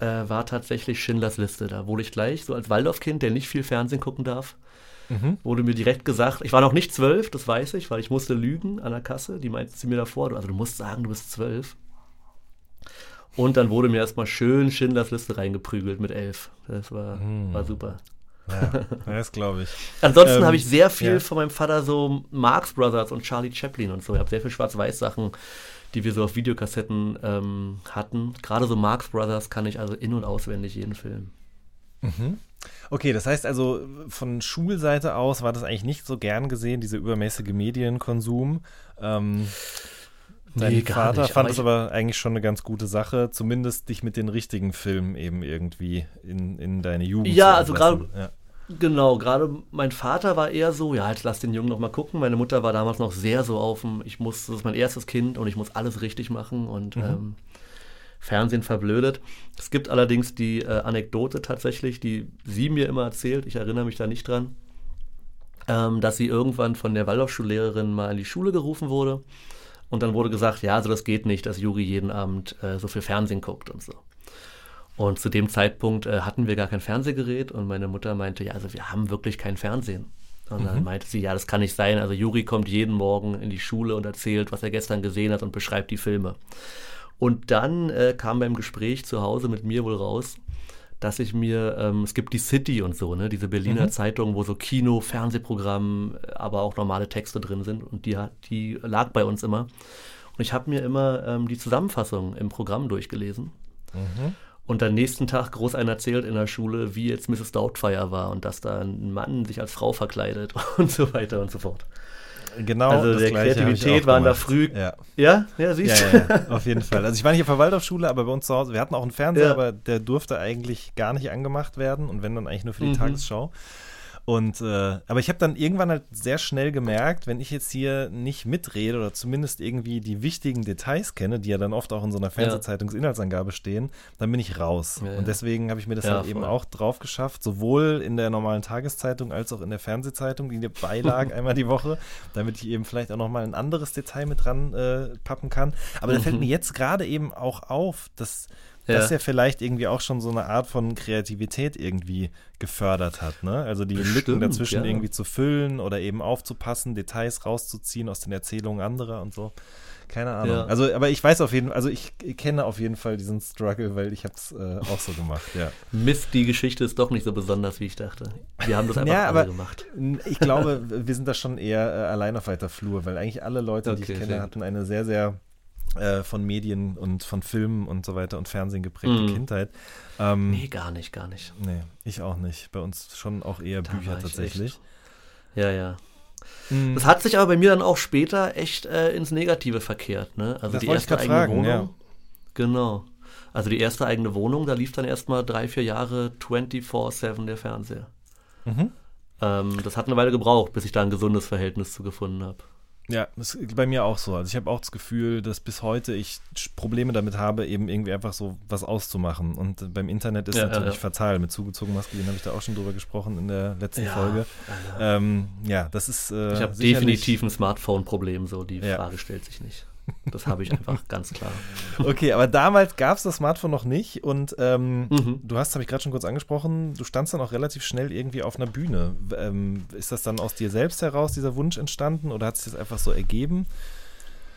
äh, war tatsächlich Schindlers Liste. Da wurde ich gleich, so als Waldorfkind, der nicht viel Fernsehen gucken darf, wurde mir direkt gesagt, ich war noch nicht zwölf, das weiß ich, weil ich musste lügen an der Kasse. Die meinte sie mir davor, also du musst sagen, du bist zwölf. Und dann wurde mir erstmal schön Schindlers Liste reingeprügelt mit elf. Das war, war super. Ja, das glaube ich. (laughs) Ansonsten Ähm, habe ich sehr viel ja. von meinem Vater so Marx Brothers und Charlie Chaplin und so. Ich habe sehr viel Schwarz-Weiß-Sachen, die wir so auf Videokassetten ähm, hatten. Gerade so Marx Brothers kann ich also in- und auswendig jeden Film. Okay, das heißt also, von Schulseite aus war das eigentlich nicht so gern gesehen, dieser übermäßige Medienkonsum. Ähm, dein Nee, Vater nicht, fand aber es aber eigentlich schon eine ganz gute Sache, zumindest dich mit den richtigen Filmen eben irgendwie in, in deine Jugend Ja, zu also gerade- Ja. Genau, gerade mein Vater war eher so, ja, jetzt lass den Jungen noch mal gucken. Meine Mutter war damals noch sehr so auf dem, ich muss, das ist mein erstes Kind und ich muss alles richtig machen und ähm, Fernsehen verblödet. Es gibt allerdings die äh, Anekdote tatsächlich, die sie mir immer erzählt, ich erinnere mich da nicht dran, ähm, dass sie irgendwann von der Waldorfschullehrerin mal in die Schule gerufen wurde und dann wurde gesagt, ja, also das geht nicht, dass Juri jeden Abend äh, so viel Fernsehen guckt und so. Und zu dem Zeitpunkt äh, hatten wir gar kein Fernsehgerät und meine Mutter meinte, ja, also wir haben wirklich kein Fernsehen. Und dann meinte sie, ja, das kann nicht sein. Also Juri kommt jeden Morgen in die Schule und erzählt, was er gestern gesehen hat und beschreibt die Filme. Und dann äh, kam beim Gespräch zu Hause mit mir wohl raus, dass ich mir, ähm, es gibt die City und so, ne, diese Berliner Zeitung, wo so Kino, Fernsehprogramm, äh, aber auch normale Texte drin sind. Und die, die lag bei uns immer. Und ich habe mir immer ähm, die Zusammenfassung im Programm durchgelesen. Und am nächsten Tag groß einen erzählt in der Schule, wie jetzt Mrs. Doubtfire war und dass da ein Mann sich als Frau verkleidet (laughs) und so weiter und so fort. Genau, Also das der Kreativität waren da früh- Ja. Ja, ja, siehst du. ja, ja, auf jeden Fall. Also ich war nicht auf der Waldorfschule, aber bei uns zu Hause, wir hatten auch einen Fernseher, aber der durfte eigentlich gar nicht angemacht werden und wenn dann eigentlich nur für die Mhm. Tagesschau. Und äh, aber ich habe dann irgendwann halt sehr schnell gemerkt, wenn ich jetzt hier nicht mitrede oder zumindest irgendwie die wichtigen Details kenne, die ja dann oft auch in so einer Fernsehzeitungsinhaltsangabe stehen, dann bin ich raus. Ja, ja. Und deswegen habe ich mir das halt eben auch drauf geschafft, sowohl in der normalen Tageszeitung als auch in der Fernsehzeitung, die beilag (laughs) einmal die Woche, damit ich eben vielleicht auch noch mal ein anderes Detail mit dran äh, pappen kann. Aber da fällt mir jetzt gerade eben auch auf, dass Ja. das ja vielleicht irgendwie auch schon so eine Art von Kreativität irgendwie gefördert hat, ne? Also die Lücken Bestimmt, dazwischen ja. irgendwie zu füllen oder eben aufzupassen, Details rauszuziehen aus den Erzählungen anderer und so. Keine Ahnung. Ja. Also, aber ich weiß auf jeden Fall, also ich kenne auf jeden Fall diesen Struggle, weil ich habe es äh, auch so gemacht, ja. Mist, die Geschichte ist doch nicht so besonders, wie ich dachte. Wir haben das einfach Ja, alle aber gemacht. ich glaube, wir sind da schon eher äh, allein auf weiter Flur, weil eigentlich alle Leute, die Okay, ich sehr kenne, hatten eine sehr, sehr äh, von Medien und von Filmen und so weiter und Fernsehen geprägte Mhm. Kindheit. Ähm, Nee, gar nicht, gar nicht. Nee, ich auch nicht. Bei uns schon auch eher Da Bücher tatsächlich. echt- Ja, ja. Mhm. Das hat sich aber bei mir dann auch später echt äh, ins Negative verkehrt. Ne? Also Das die erste eigene fragen, Wohnung. ja. Genau. Also die erste eigene Wohnung, da lief dann erstmal drei, vier Jahre 24-7 der Fernseher. Mhm. Ähm, das hat eine Weile gebraucht, bis ich da ein gesundes Verhältnis zu gefunden habe. Ja, das ist bei mir auch so. Also ich habe auch das Gefühl, dass bis heute ich Probleme damit habe, eben irgendwie einfach so was auszumachen. Und äh, beim Internet ist Ja, natürlich ja, ja. fatal. Mit zugezogen maskulin habe ich da auch schon drüber gesprochen in der letzten Ja, Folge. Ähm, ja, das ist. Äh, Ich habe definitiv ein Smartphone-Problem, so die Ja. Frage stellt sich nicht. Das habe ich einfach ganz klar. Okay, aber damals gab es das Smartphone noch nicht und ähm, Mhm. du hast, habe ich gerade schon kurz angesprochen, du standst dann auch relativ schnell irgendwie auf einer Bühne. Ähm, ist das dann aus dir selbst heraus, dieser Wunsch entstanden oder hat sich das einfach so ergeben?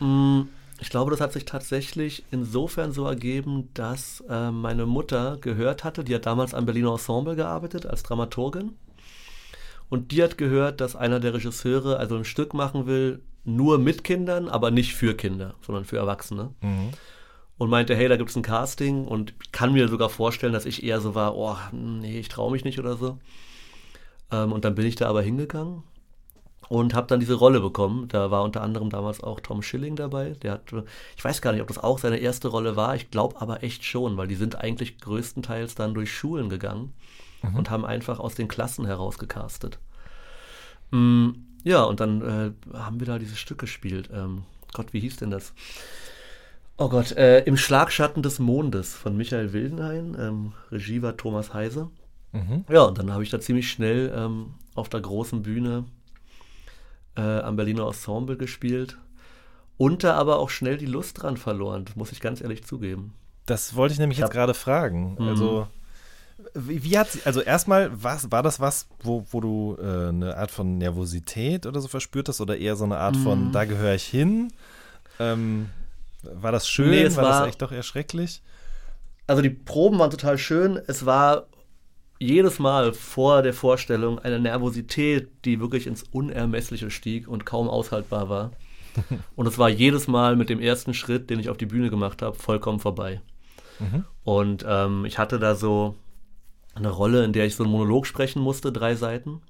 Mm, Ich glaube, das hat sich tatsächlich insofern so ergeben, dass äh, meine Mutter gehört hatte, die hat damals am Berliner Ensemble gearbeitet als Dramaturgin. Und die hat gehört, dass einer der Regisseure also ein Stück machen will, nur mit Kindern, aber nicht für Kinder, sondern für Erwachsene. Und meinte, hey, da gibt es ein Casting und kann mir sogar vorstellen, dass ich eher so war, oh, nee, ich traue mich nicht oder so. Ähm, und dann bin ich da aber hingegangen und habe dann diese Rolle bekommen. Da war unter anderem damals auch Tom Schilling dabei. Der hat, ich weiß gar nicht, ob das auch seine erste Rolle war. Ich glaube aber echt schon, weil die sind eigentlich größtenteils dann durch Schulen gegangen und haben einfach aus den Klassen heraus gecastet. Mm, ja, und dann äh, haben wir da dieses Stück gespielt. Ähm, Gott, wie hieß denn das? Oh Gott, äh, Im Schlagschatten des Mondes von Michael Wildenhain. Ähm, Regie war Thomas Heise. Ja, und dann habe ich da ziemlich schnell ähm, auf der großen Bühne äh, am Berliner Ensemble gespielt und da aber auch schnell die Lust dran verloren, das muss ich ganz ehrlich zugeben. Das wollte ich nämlich jetzt hab- gerade fragen. Mhm. Wie, wie hat also erstmal, was, war das was, wo, wo du äh, eine Art von Nervosität oder so verspürt hast oder eher so eine Art Mhm. von, da gehöre ich hin? Ähm, war das schön? Nee, es war, das war- echt doch eher schrecklich? Also die Proben waren total schön. Es war jedes Mal vor der Vorstellung eine Nervosität, die wirklich ins Unermessliche stieg und kaum aushaltbar war. (laughs) Und es war jedes Mal mit dem ersten Schritt, den ich auf die Bühne gemacht habe, vollkommen vorbei. Und ähm, ich hatte da so eine Rolle, in der ich so einen Monolog sprechen musste, drei Seiten.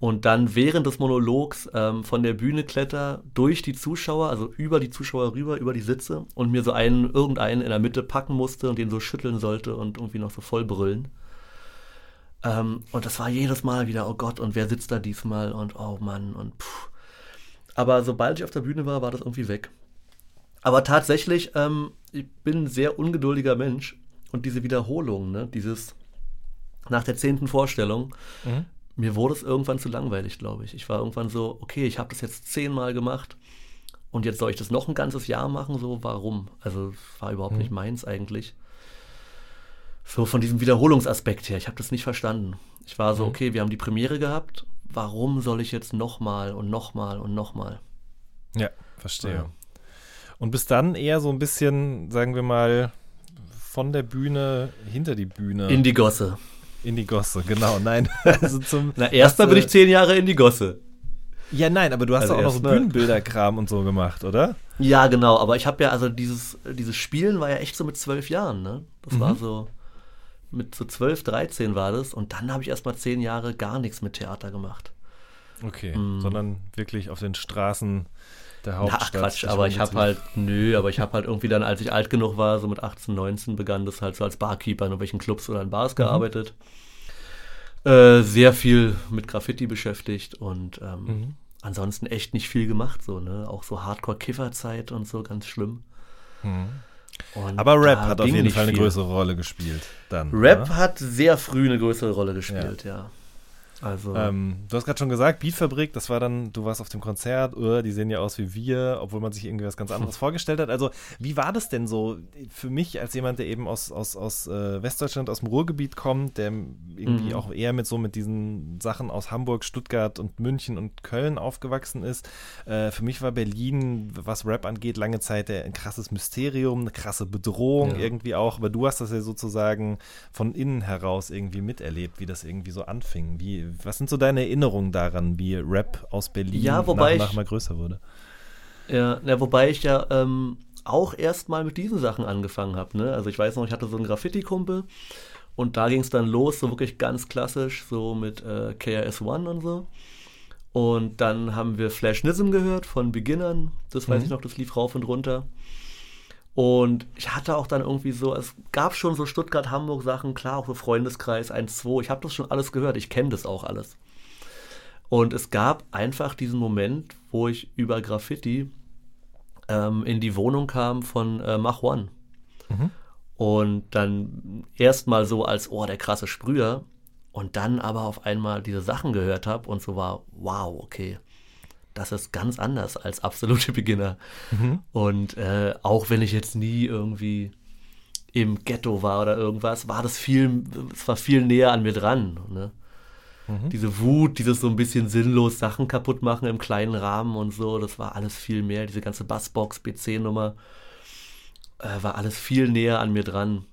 Und dann während des Monologs ähm, von der Bühne kletter, durch die Zuschauer, also über die Zuschauer rüber, über die Sitze und mir so einen, irgendeinen in der Mitte packen musste und den so schütteln sollte und irgendwie noch so voll brüllen. Ähm, und das war jedes Mal wieder, oh Gott, und wer sitzt da diesmal und oh Mann und puh. Aber sobald ich auf der Bühne war, war das irgendwie weg. Aber tatsächlich, ähm, ich bin ein sehr ungeduldiger Mensch und diese Wiederholung, ne, dieses nach der zehnten Vorstellung, mir wurde es irgendwann zu langweilig, glaube ich. Ich war irgendwann so, okay, ich habe das jetzt zehnmal gemacht und jetzt soll ich das noch ein ganzes Jahr machen, so warum? Also es war überhaupt nicht meins eigentlich. So von diesem Wiederholungsaspekt her, ich habe das nicht verstanden. Ich war so, okay, wir haben die Premiere gehabt, warum soll ich jetzt nochmal und nochmal und nochmal? Ja, verstehe. Ja. Und bis dann eher so ein bisschen, sagen wir mal, von der Bühne hinter die Bühne. In die Gosse. In die Gosse, genau. Nein, (laughs) also zum. Na, erstmal hast bin ich zehn Jahre in die Gosse. Ja, nein, aber du hast Also auch noch so erstmal- Bühnenbilderkram und so gemacht, oder? Ja, genau, aber ich habe ja, also dieses, dieses Spielen war ja echt so mit zwölf Jahren, ne? Das war so, mit so zwölf, dreizehn war das und dann habe ich erstmal zehn Jahre gar nichts mit Theater gemacht. Okay, sondern wirklich auf den Straßen der Mhm. Na, Hauptstadt. ach Quatsch, aber ich habe halt, nö, aber ich habe halt irgendwie dann, als ich alt genug war, so mit 18, 19, begann das halt so als Barkeeper in irgendwelchen Clubs oder in Bars gearbeitet. Äh, sehr viel mit Graffiti beschäftigt und ähm, ansonsten echt nicht viel gemacht, so, ne? Auch so Hardcore-Kifferzeit und so, ganz schlimm. Und Aber Rap hat auf jeden Fall eine viel. größere Rolle gespielt. Dann. Rap ne? hat sehr früh eine größere Rolle gespielt, ja. Also, Ähm, du hast gerade schon gesagt, Beatfabrik, das war dann, du warst auf dem Konzert, uh, die sehen ja aus wie wir, obwohl man sich irgendwie was ganz anderes (laughs) vorgestellt hat. Also, wie war das denn so für mich als jemand, der eben aus, aus, aus äh, Westdeutschland, aus dem Ruhrgebiet kommt, der irgendwie Mhm. auch eher mit so mit diesen Sachen aus Hamburg, Stuttgart und München und Köln aufgewachsen ist? Äh, für mich war Berlin, was Rap angeht, lange Zeit ein krasses Mysterium, eine krasse Bedrohung Ja. irgendwie auch. Aber du hast das ja sozusagen von innen heraus irgendwie miterlebt, wie das irgendwie so anfing. Wie, was sind so deine Erinnerungen daran, wie Rap aus Berlin Ja, wobei nach nach mal größer wurde? Ja, na, wobei ich ja ähm, auch erst mal mit diesen Sachen angefangen habe. Ne? Also ich weiß noch, ich hatte so einen Graffiti-Kumpel und da ging es dann los, so wirklich ganz klassisch, so mit äh, KRS-One und so. Und dann haben wir Flashnism gehört von Beginnern. Das weiß Mhm. ich noch, das lief rauf und runter. Und ich hatte auch dann irgendwie so, es gab schon so Stuttgart-Hamburg-Sachen, klar, auch so Freundeskreis 1, 2. Ich habe das schon alles gehört, ich kenne das auch alles. Und es gab einfach diesen Moment, wo ich über Graffiti ähm, in die Wohnung kam von äh, Mach One. Und dann erstmal so als, oh, der krasse Sprüher. Und dann aber auf einmal diese Sachen gehört habe und so war, wow, okay, das ist ganz anders als absolute (laughs) Beginner. Und äh, auch wenn ich jetzt nie irgendwie im Ghetto war oder irgendwas, war das viel, es war viel näher an mir dran. Ne? Diese Wut, dieses so ein bisschen sinnlos Sachen kaputt machen im kleinen Rahmen und so, das war alles viel mehr. Diese ganze Bassbox, BC-Nummer, äh, war alles viel näher an mir dran,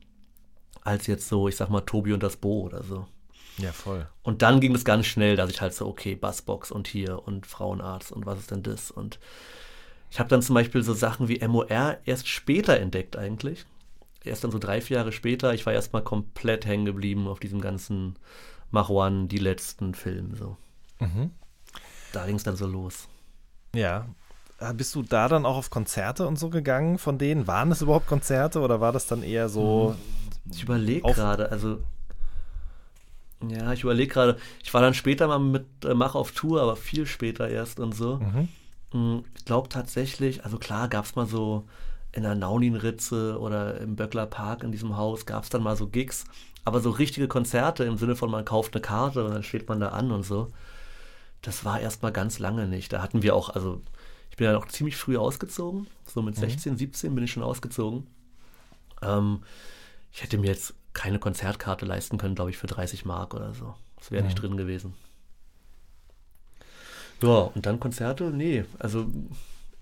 als jetzt so, ich sag mal, Tobi und das Bo oder so. Ja, voll. Und dann ging das ganz schnell, dass ich halt so, okay, Bassbox und hier und Frauenarzt und was ist denn das? Und ich habe dann zum Beispiel so Sachen wie MOR erst später entdeckt eigentlich. Erst dann so drei, vier Jahre später. Ich war erstmal komplett hängen geblieben auf diesem ganzen Mach One, die letzten Filme so. Da ging es dann so los. Ja. Äh, Bist du da dann auch auf Konzerte und so gegangen von denen? Waren es überhaupt Konzerte oder war das dann eher so? Ich überlege gerade, also ja, ich überlege gerade, ich war dann später mal mit äh, Mach auf Tour, aber viel später erst und so. Mm, Ich glaube tatsächlich, also klar gab es mal so in der Nauninritze oder im Böckler Park in diesem Haus gab es dann mal so Gigs, aber so richtige Konzerte im Sinne von man kauft eine Karte und dann steht man da an und so, das war erstmal ganz lange nicht. Da hatten wir auch, also ich bin ja noch ziemlich früh ausgezogen, so mit 16, 17 bin ich schon ausgezogen. Ähm, ich hätte mir jetzt keine Konzertkarte leisten können, glaube ich, für 30 Mark oder so. Das wäre nicht drin gewesen. Ja, und dann Konzerte? Nee, also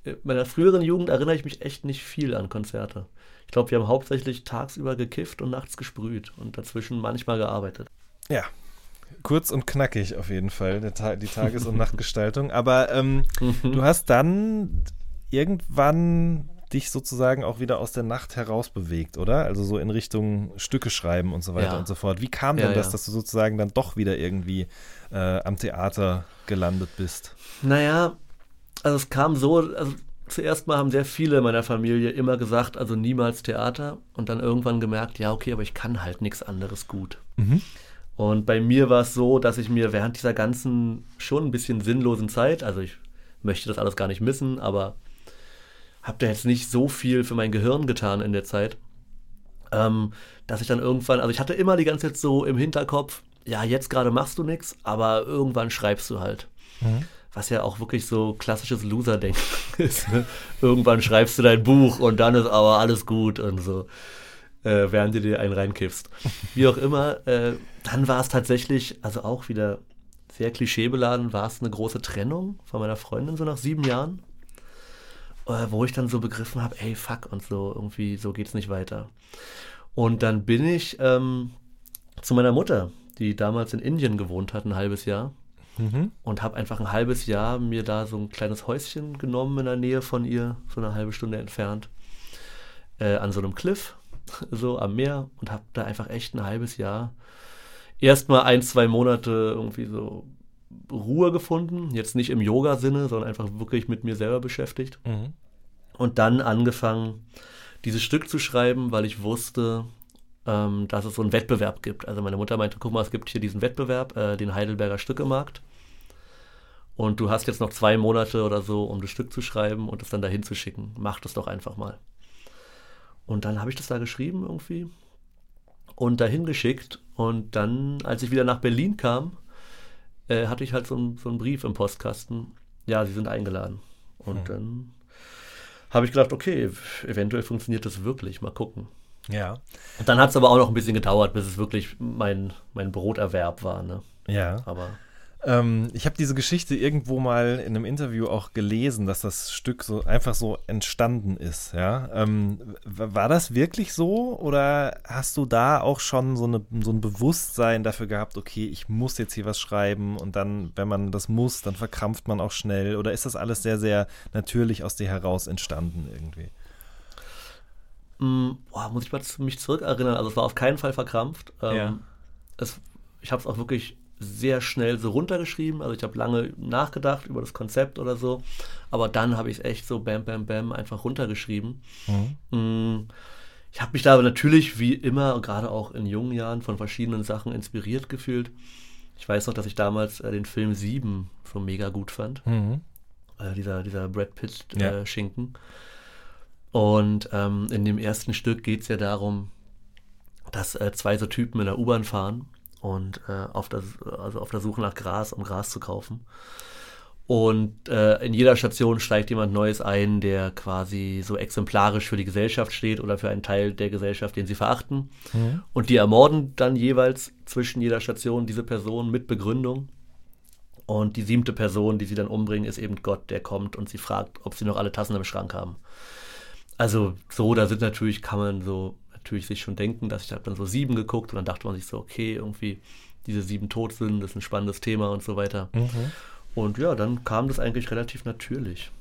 in meiner früheren Jugend erinnere ich mich echt nicht viel an Konzerte. Ich glaube, wir haben hauptsächlich tagsüber gekifft und nachts gesprüht und dazwischen manchmal gearbeitet. Ja. Kurz und knackig auf jeden Fall, Ta die Tages- und Nachtgestaltung. Aber ähm, (laughs) du hast dann irgendwann dich sozusagen auch wieder aus der Nacht heraus bewegt, oder? Also so in Richtung Stücke schreiben und so weiter Ja. und so fort. Wie kam Ja, denn das, ja. dass du sozusagen dann doch wieder irgendwie äh, am Theater gelandet bist? Naja, also es kam so, also zuerst mal haben sehr viele in meiner Familie immer gesagt, also niemals Theater und dann irgendwann gemerkt, ja, okay, aber ich kann halt nichts anderes gut. Und bei mir war es so, dass ich mir während dieser ganzen schon ein bisschen sinnlosen Zeit, also ich möchte das alles gar nicht missen, aber habe da jetzt nicht so viel für mein Gehirn getan in der Zeit, ähm, dass ich dann irgendwann, also ich hatte immer die ganze Zeit so im Hinterkopf, ja, jetzt gerade machst du nichts, aber irgendwann schreibst du halt. Was ja auch wirklich so klassisches Loser-Denken (laughs) ist. Ne? Irgendwann schreibst du dein Buch und dann ist aber alles gut und so, äh, während du dir einen reinkiffst. (laughs) Wie auch immer, äh, dann war es tatsächlich, also auch wieder sehr klischeebeladen, war es eine große Trennung von meiner Freundin so nach sieben Jahren wo ich dann so begriffen habe, ey, fuck, und so, irgendwie, so geht's nicht weiter. Und dann bin ich ähm, zu meiner Mutter, die damals in Indien gewohnt hat, ein halbes Jahr. Und habe einfach ein halbes Jahr mir da so ein kleines Häuschen genommen in der Nähe von ihr, so eine halbe Stunde entfernt, äh, an so einem Cliff, (laughs) so am Meer und habe da einfach echt ein halbes Jahr erstmal ein, zwei Monate irgendwie so Ruhe gefunden. Jetzt nicht im Yoga-Sinne, sondern einfach wirklich mit mir selber beschäftigt. Und dann angefangen, dieses Stück zu schreiben, weil ich wusste, ähm, dass es so einen Wettbewerb gibt. Also meine Mutter meinte, guck mal, es gibt hier diesen Wettbewerb, äh, den Heidelberger Stückemarkt. Und du hast jetzt noch zwei Monate oder so, um das Stück zu schreiben und es dann dahin zu schicken. Mach das doch einfach mal. Und dann habe ich das da geschrieben irgendwie und dahin geschickt. Und dann, als ich wieder nach Berlin kam, äh, hatte ich halt so, einen- so einen Brief im Postkasten. Ja, sie sind eingeladen. Und dann habe ich gedacht, okay, eventuell funktioniert das wirklich. Mal gucken. Ja. Und dann hat es aber auch noch ein bisschen gedauert, bis es wirklich mein, mein Broterwerb war. Ne? Ja. Aber Ähm, ich habe diese Geschichte irgendwo mal in einem Interview auch gelesen, dass das Stück so einfach so entstanden ist. Ja, ähm, war das wirklich so oder hast du da auch schon so, eine, so ein Bewusstsein dafür gehabt? Okay, ich muss jetzt hier was schreiben und dann, wenn man das muss, dann verkrampft man auch schnell oder ist das alles sehr, sehr natürlich aus dir heraus entstanden irgendwie? mh, boah, muss ich mal zu- mich zurückerinnern. Also es war auf keinen Fall verkrampft. Ähm, Ja. es, ich habe es auch wirklich sehr schnell so runtergeschrieben. Also ich habe lange nachgedacht über das Konzept oder so. Aber dann habe ich es echt so bam, bam, bam einfach runtergeschrieben. Mhm. Ich habe mich da aber natürlich wie immer, gerade auch in jungen Jahren, von verschiedenen Sachen inspiriert gefühlt. Ich weiß noch, dass ich damals äh, den Film 7 so mega gut fand. Mhm. Äh, dieser, dieser Brad Ja. Pitt-Schinken. Und ähm, in dem ersten Stück geht es ja darum, dass äh, zwei so Typen in der U-Bahn fahren und äh, auf, der, also auf der Suche nach Gras, um Gras zu kaufen. Und äh, in jeder Station steigt jemand Neues ein, der quasi so exemplarisch für die Gesellschaft steht oder für einen Teil der Gesellschaft, den sie verachten. Und die ermorden dann jeweils zwischen jeder Station diese Person mit Begründung. Und die siebte Person, die sie dann umbringen, ist eben Gott, der kommt und sie fragt, ob sie noch alle Tassen im Schrank haben. Also so, da sind natürlich, kann man so natürlich sich schon denken, dass ich habe dann so sieben geguckt und dann dachte man sich so, okay, irgendwie diese sieben Todsünden, das ist ein spannendes Thema und so weiter. Und ja, dann kam das eigentlich relativ natürlich.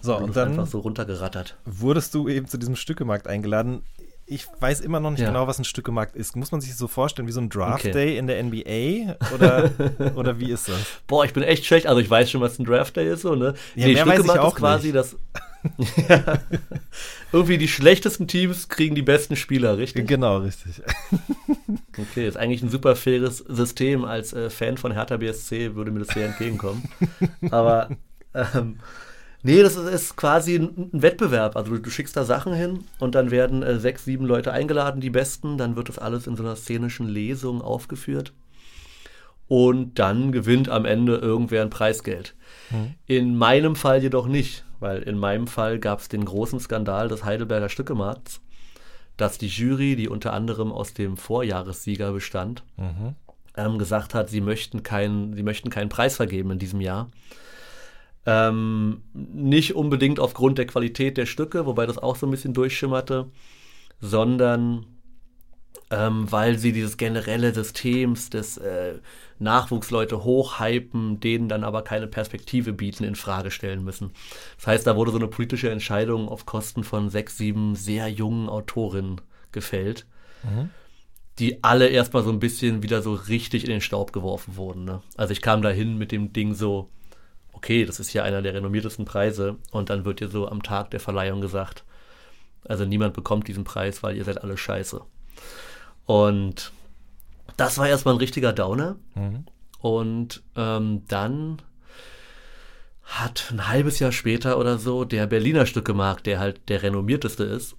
So, Und und das einfach dann so runtergerattert. wurdest du eben zu diesem Stückemarkt eingeladen. Ich weiß immer noch nicht Ja. genau, was ein Stückemarkt ist. Muss man sich so vorstellen wie so ein Draft Okay. Day in der NBA? Oder, (laughs) oder wie ist das? Boah, ich bin echt schlecht. Also ich weiß schon, was ein Draft Day ist, so, ne? Ja, mehr weiß ich Stückemarkt auch ist quasi nicht. das. (laughs) ja. (laughs) Irgendwie die schlechtesten Teams kriegen die besten Spieler, richtig? Genau, richtig. (laughs) Okay, ist eigentlich ein super faires System. Als äh, Fan von Hertha BSC würde mir das sehr entgegenkommen. (laughs) Aber ähm, nee, das ist, ist quasi ein, ein Wettbewerb. Also du, du schickst da Sachen hin und dann werden äh, sechs, sieben Leute eingeladen, die besten. Dann wird das alles in so einer szenischen Lesung aufgeführt. Und dann gewinnt am Ende irgendwer ein Preisgeld. In meinem Fall jedoch nicht, weil in meinem Fall gab es den großen Skandal des Heidelberger Stückemarkts, dass die Jury, die unter anderem aus dem Vorjahressieger bestand, ähm, gesagt hat, sie möchten, keinen, sie möchten keinen Preis vergeben in diesem Jahr. Ähm, nicht unbedingt aufgrund der Qualität der Stücke, wobei das auch so ein bisschen durchschimmerte, sondern ähm, weil sie dieses generelle Systems des äh, Nachwuchsleute hochhypen, denen dann aber keine Perspektive bieten, in Frage stellen müssen. Das heißt, da wurde so eine politische Entscheidung auf Kosten von sechs, sieben sehr jungen Autorinnen gefällt, die alle erstmal so ein bisschen wieder so richtig in den Staub geworfen wurden. Ne? Also ich kam da hin mit dem Ding so, okay, das ist ja einer der renommiertesten Preise und dann wird dir so am Tag der Verleihung gesagt, also niemand bekommt diesen Preis, weil ihr seid alle scheiße. Und das war erstmal ein richtiger Downer. Und ähm, dann hat ein halbes Jahr später oder so der Berliner Stückemarkt, der halt der renommierteste ist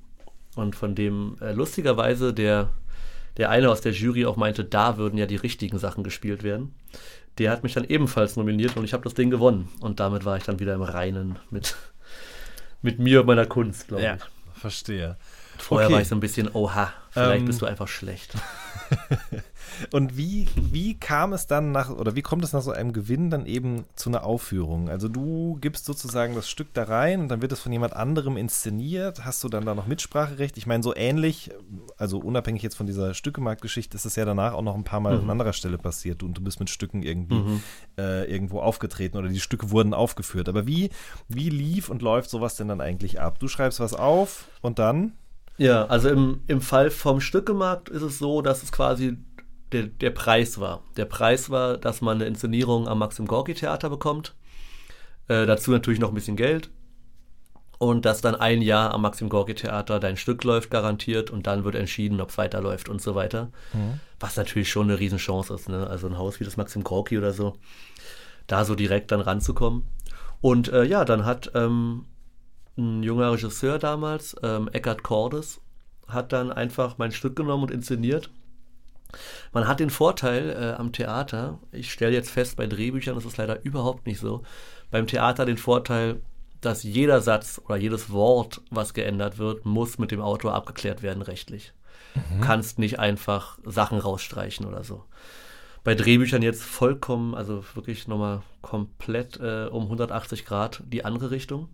und von dem äh, lustigerweise der, der eine aus der Jury auch meinte, da würden ja die richtigen Sachen gespielt werden. Der hat mich dann ebenfalls nominiert und ich habe das Ding gewonnen. Und damit war ich dann wieder im Reinen mit, (laughs) mit mir und meiner Kunst, glaube Ja, ich. verstehe. Vorher Okay. war ich so ein bisschen, oha, vielleicht Ähm, bist du einfach schlecht. (laughs) Und wie, wie kam es dann nach, oder wie kommt es nach so einem Gewinn dann eben zu einer Aufführung? Also du gibst sozusagen das Stück da rein und dann wird es von jemand anderem inszeniert. Hast du dann da noch Mitspracherecht? Ich meine, so ähnlich, also unabhängig jetzt von dieser Stückemarktgeschichte, ist es ja danach auch noch ein paar Mal Mhm. an anderer Stelle passiert und du bist mit Stücken irgendwie äh, irgendwo aufgetreten oder die Stücke wurden aufgeführt. Aber wie, wie lief und läuft sowas denn dann eigentlich ab? Du schreibst was auf und dann? Ja, also im, im Fall vom Stückemarkt ist es so, dass es quasi der, der Preis war. Der Preis war, dass man eine Inszenierung am Maxim Gorki Theater bekommt. Äh, dazu natürlich noch ein bisschen Geld. Und dass dann ein Jahr am Maxim Gorki Theater dein Stück läuft, garantiert. Und dann wird entschieden, ob es weiterläuft und so weiter. Was natürlich schon eine Riesenchance ist. Ne? Also ein Haus wie das Maxim Gorki oder so, da so direkt dann ranzukommen. Und äh, ja, dann hat ähm, ein junger Regisseur damals, ähm, Eckhard Cordes, hat dann einfach mein Stück genommen und inszeniert. Man hat den Vorteil äh, am Theater, ich stelle jetzt fest, bei Drehbüchern ist es leider überhaupt nicht so, beim Theater den Vorteil, dass jeder Satz oder jedes Wort, was geändert wird, muss mit dem Autor abgeklärt werden rechtlich. Du kannst nicht einfach Sachen rausstreichen oder so. Bei Drehbüchern jetzt vollkommen, also wirklich nochmal komplett äh, um 180 Grad die andere Richtung.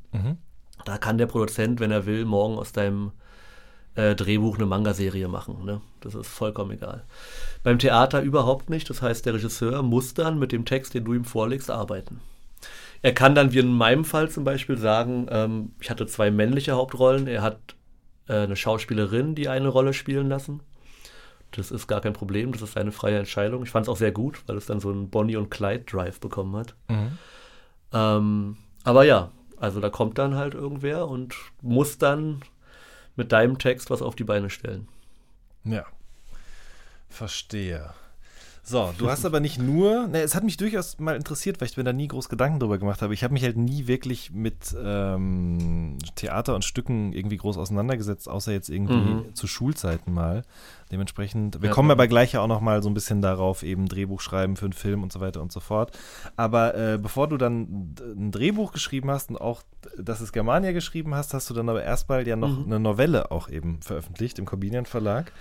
Da kann der Produzent, wenn er will, morgen aus deinem äh, Drehbuch eine Manga-Serie machen. Ne? Das ist vollkommen egal. Beim Theater überhaupt nicht. Das heißt, der Regisseur muss dann mit dem Text, den du ihm vorlegst, arbeiten. Er kann dann, wie in meinem Fall zum Beispiel, sagen, ähm, ich hatte zwei männliche Hauptrollen. Er hat äh, eine Schauspielerin, die eine Rolle spielen lassen. Das ist gar kein Problem, das ist seine freie Entscheidung. Ich fand es auch sehr gut, weil es dann so einen Bonnie und Clyde Drive bekommen hat. Mhm. Ähm, aber ja, also da kommt dann halt irgendwer und muss dann mit deinem Text was auf die Beine stellen. Ja. Verstehe. So, du hast aber nicht nur, ne, es hat mich durchaus mal interessiert, weil ich mir da nie groß Gedanken drüber gemacht habe. Ich habe mich halt nie wirklich mit ähm, Theater und Stücken irgendwie groß auseinandergesetzt, außer jetzt irgendwie Mhm. zu Schulzeiten mal. Dementsprechend, wir Ja, kommen ja. aber gleich ja auch noch mal so ein bisschen darauf, eben Drehbuch schreiben für einen Film und so weiter und so fort. Aber äh, bevor du dann ein Drehbuch geschrieben hast und auch, dass es Germania geschrieben hast, hast du dann aber erstmal ja noch Mhm. eine Novelle auch eben veröffentlicht im Corbinian Verlag.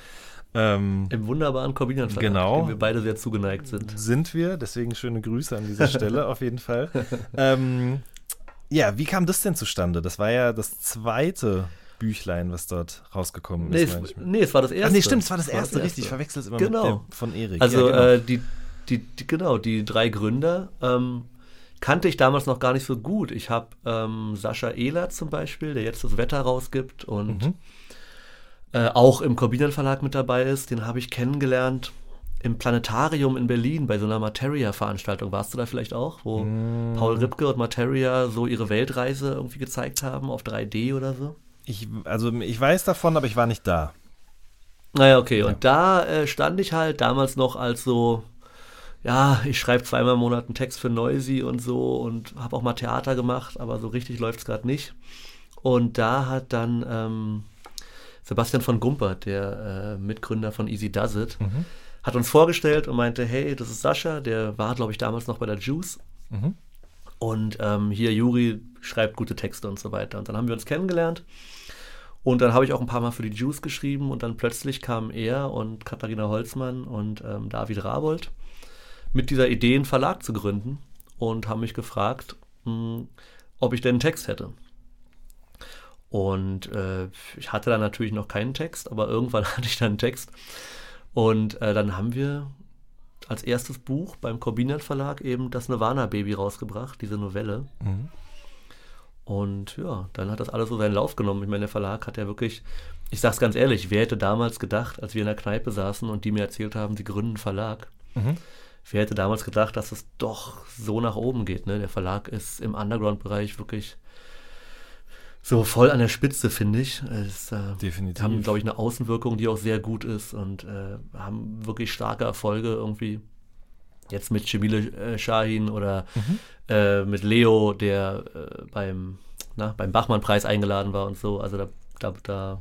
Ähm, Im wunderbaren Verlag, Genau. dem wir beide sehr zugeneigt sind. sind wir, deswegen schöne Grüße an dieser (laughs) Stelle auf jeden Fall. Ähm, ja, wie kam das denn zustande? Das war ja das zweite Büchlein, was dort rausgekommen Nee ist. es, manchmal. nee, es war das erste. Ach nee, stimmt, es war das erste, richtig. Ich erste. verwechsel es immer Genau. mit dem von Erik. Also ja, genau. äh, die, die, die, genau, die drei Gründer ähm, kannte ich damals noch gar nicht so gut. Ich habe ähm, Sascha Ehlert zum Beispiel, der jetzt das Wetter rausgibt und Mhm. Äh, auch im Corbinian Verlag mit dabei ist. Den habe ich kennengelernt im Planetarium in Berlin bei so einer Materia-Veranstaltung. Warst du da vielleicht auch? Wo Mm. Paul Ripke und Materia so ihre Weltreise irgendwie gezeigt haben auf 3D oder so? ich, also ich weiß davon, aber ich war nicht da. Naja, okay. Und da äh, stand ich halt damals noch als so, ja, ich schreibe zweimal im Monat einen Text für Noisy und so und habe auch mal Theater gemacht, aber so richtig läuft es gerade nicht. Und da hat dann ähm, Sebastian von Gumpert, der äh, Mitgründer von Easy Does It, Mhm. hat uns vorgestellt und meinte, hey, das ist Sascha, der war, glaube ich, damals noch bei der Juice. Mhm. Und ähm, hier Juri schreibt gute Texte und so weiter. Und dann haben wir uns kennengelernt. Und dann habe ich auch ein paar Mal für die Juice geschrieben und dann plötzlich kamen er und Katharina Holzmann und ähm, David Rabold mit dieser Idee, einen Verlag zu gründen und haben mich gefragt, mh, ob ich denn einen Text hätte. Und äh, ich hatte dann natürlich noch keinen Text, aber irgendwann (laughs) hatte ich dann einen Text. Und äh, dann haben wir als erstes Buch beim Corbinian Verlag eben das Nirvana Baby rausgebracht, diese Novelle. Mhm. Und ja, dann hat das alles so seinen Lauf genommen. Ich meine, der Verlag hat ja wirklich, ich sag's ganz ehrlich, wer hätte damals gedacht, als wir in der Kneipe saßen und die mir erzählt haben, sie gründen einen Verlag, Mhm. wer hätte damals gedacht, dass es doch so nach oben geht, ne? Der Verlag ist im Underground-Bereich wirklich so voll an der Spitze, finde ich. Es, äh, Definitiv. haben, glaube ich, eine Außenwirkung, die auch sehr gut ist und äh, haben wirklich starke Erfolge irgendwie. Jetzt mit Cemile äh, Shahin oder Mhm. äh, mit Leo, der äh, beim, na, beim Bachmann-Preis eingeladen war und so. Also da, da, da,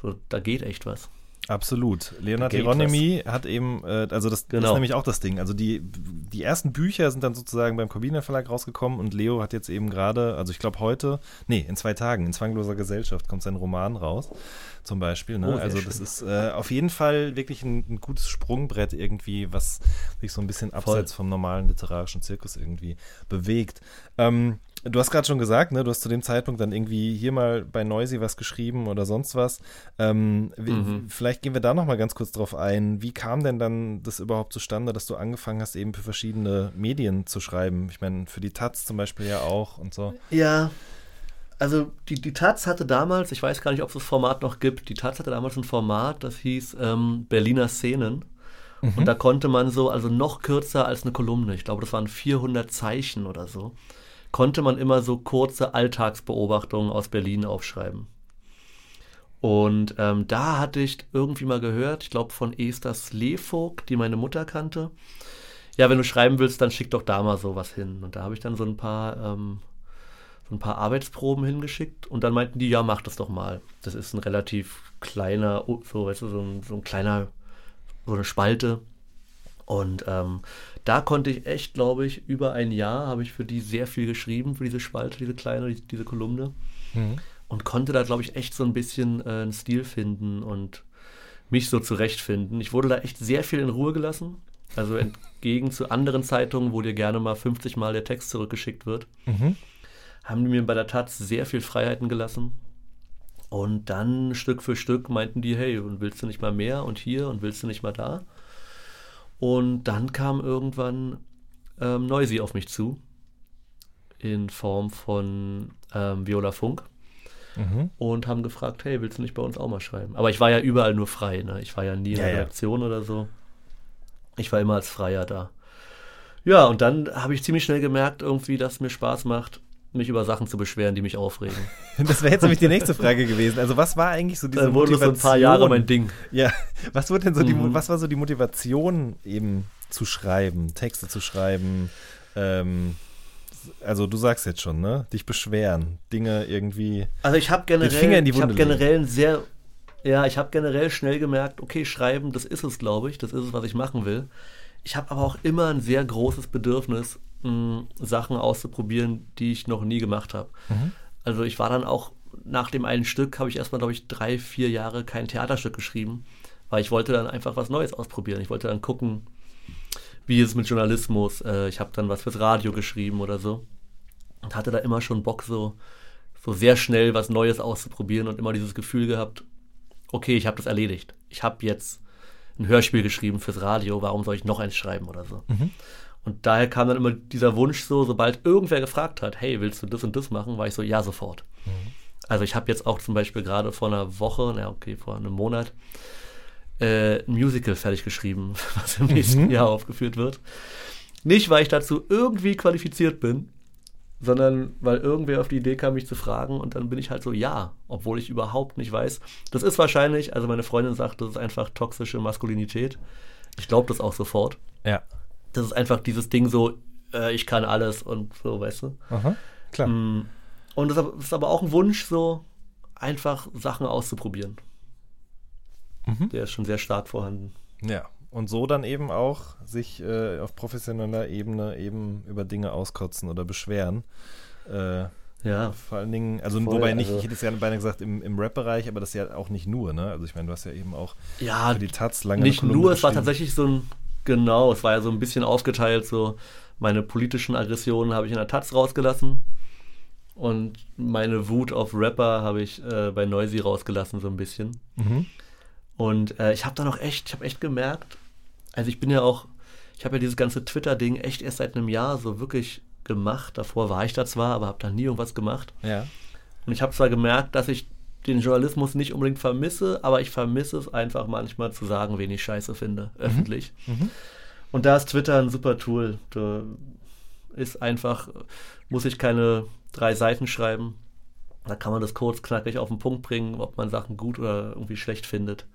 so, da geht echt was. Absolut. Leonard Hieronymi hat eben, äh, also das, das ist Genau. nämlich auch das Ding. Also die, die ersten Bücher sind dann sozusagen beim Corbinian Verlag rausgekommen und Leo hat jetzt eben gerade, also ich glaube heute, nee, in zwei Tagen, in Zwangloser Gesellschaft kommt sein Roman raus, zum Beispiel. Ne? Oh, also schön. das ist äh, auf jeden Fall wirklich ein, ein gutes Sprungbrett irgendwie, was sich so ein bisschen abseits vom normalen literarischen Zirkus irgendwie bewegt. Ähm, Du hast gerade schon gesagt, ne, du hast zu dem Zeitpunkt dann irgendwie hier mal bei Noisy was geschrieben oder sonst was. Ähm, Mhm. Vielleicht gehen wir da noch mal ganz kurz drauf ein. Wie kam denn dann das überhaupt zustande, dass du angefangen hast, eben für verschiedene Medien zu schreiben? Ich meine, für die Taz zum Beispiel ja auch und so. Ja, also die, die Taz hatte damals, ich weiß gar nicht, ob es das Format noch gibt, die Taz hatte damals ein Format, das hieß ähm, Berliner Szenen. Und da konnte man so, also noch kürzer als eine Kolumne, ich glaube, das waren 400 Zeichen oder so, konnte man immer so kurze Alltagsbeobachtungen aus Berlin aufschreiben. Und ähm, da hatte ich irgendwie mal gehört, ich glaube von Esther Slevogt, die meine Mutter kannte. Ja, wenn du schreiben willst, dann schick doch da mal sowas hin. Und da habe ich dann so ein paar ähm, so ein paar Arbeitsproben hingeschickt und dann meinten die, ja, mach das doch mal. Das ist ein relativ kleiner, so, weißt du, so ein, so ein kleiner, so eine Spalte. Und ähm, da konnte ich echt, glaube ich, über ein Jahr habe ich für die sehr viel geschrieben, für diese Spalte, diese kleine, die- diese Kolumne. Und konnte da, glaube ich, echt so ein bisschen äh, einen Stil finden und mich so zurechtfinden. Ich wurde da echt sehr viel in Ruhe gelassen. Also entgegen zu anderen Zeitungen, wo dir gerne mal 50 Mal der Text zurückgeschickt wird Mhm. haben die mir bei der Taz sehr viel Freiheiten gelassen. Und dann Stück für Stück meinten die, hey, und willst du nicht mal mehr und hier und willst du nicht mal da? Und dann kam irgendwann ähm, Noisy auf mich zu in Form von ähm, Viola Funk. Mhm. und haben gefragt, hey, willst du nicht bei uns auch mal schreiben? Aber ich war ja überall nur frei, ne? Ich war ja nie in Ja, der ja. Redaktion oder so. Ich war immer als Freier da. Ja, und dann habe ich ziemlich schnell gemerkt, irgendwie, dass es mir Spaß macht, mich über Sachen zu beschweren, die mich aufregen. (laughs) Das wäre jetzt nämlich die nächste Frage gewesen. Also was war eigentlich so diese Dann wurde das so Motivation? ein paar Jahre mein Ding. Ja, was wurde denn so die, Mhm. was war so die Motivation eben zu schreiben, Texte zu schreiben? Ähm, also du sagst jetzt schon, ne? Dich beschweren, Dinge irgendwie. Also ich habe generell, Finger in die ich habe Wunde generell ein sehr, ja, ich habe generell schnell gemerkt, okay, schreiben, das ist es, glaube ich, das ist es, was ich machen will. Ich habe aber auch immer ein sehr großes Bedürfnis, mh, Sachen auszuprobieren, die ich noch nie gemacht habe. Also ich war dann auch nach dem einen Stück, habe ich erstmal, glaube ich, drei, vier Jahre kein Theaterstück geschrieben, weil ich wollte dann einfach was Neues ausprobieren. Ich wollte dann gucken, wie ist es mit Journalismus. Äh, ich habe dann was fürs Radio geschrieben oder so und hatte da immer schon Bock, so, so sehr schnell was Neues auszuprobieren und immer dieses Gefühl gehabt, okay, ich habe das erledigt. Ich habe jetzt ein Hörspiel geschrieben fürs Radio, warum soll ich noch eins schreiben oder so. Und daher kam dann immer dieser Wunsch so, sobald irgendwer gefragt hat, hey, willst du das und das machen, war ich so, ja, sofort. Also ich habe jetzt auch zum Beispiel gerade vor einer Woche, na okay, vor einem Monat, äh, ein Musical fertig geschrieben, (laughs) was im nächsten Jahr aufgeführt wird. Nicht, weil ich dazu irgendwie qualifiziert bin, sondern weil irgendwer auf die Idee kam, mich zu fragen und dann bin ich halt so, ja, obwohl ich überhaupt nicht weiß. Das ist wahrscheinlich, also meine Freundin sagt, das ist einfach toxische Maskulinität. Ich glaube das auch sofort. Ja. Das ist einfach dieses Ding so, äh, ich kann alles und so, weißt du. Aha. Klar. Mm. Und das ist aber auch ein Wunsch, so einfach Sachen auszuprobieren. Der ist schon sehr stark vorhanden. Ja. Und so dann eben auch sich äh, auf professioneller Ebene eben über Dinge auskotzen oder beschweren. Äh, Ja, vor allen Dingen, also Voll, wobei nicht, also- ich hätte es ja beinahe gesagt, im, im Rap-Bereich, aber das ist ja auch nicht nur, ne? Also ich meine, du hast ja eben auch ja für die Taz lange nicht nur, es war tatsächlich so ein, genau, es war ja so ein bisschen aufgeteilt, so meine politischen Aggressionen habe ich in der Taz rausgelassen und meine Wut auf Rapper habe ich äh, bei Noisy rausgelassen, so ein bisschen. Mhm. Und äh, ich habe dann auch echt, ich habe echt gemerkt, also ich bin ja auch, ich habe ja dieses ganze Twitter-Ding echt erst seit einem Jahr so wirklich gemacht. Davor war ich da zwar, aber habe da nie irgendwas gemacht. Ja. Und ich habe zwar gemerkt, dass ich den Journalismus nicht unbedingt vermisse, aber ich vermisse es einfach manchmal zu sagen, wen ich scheiße finde, öffentlich. Und da ist Twitter ein super Tool. Da ist einfach, muss ich keine drei Seiten schreiben. Da kann man das kurz knackig auf den Punkt bringen, ob man Sachen gut oder irgendwie schlecht findet.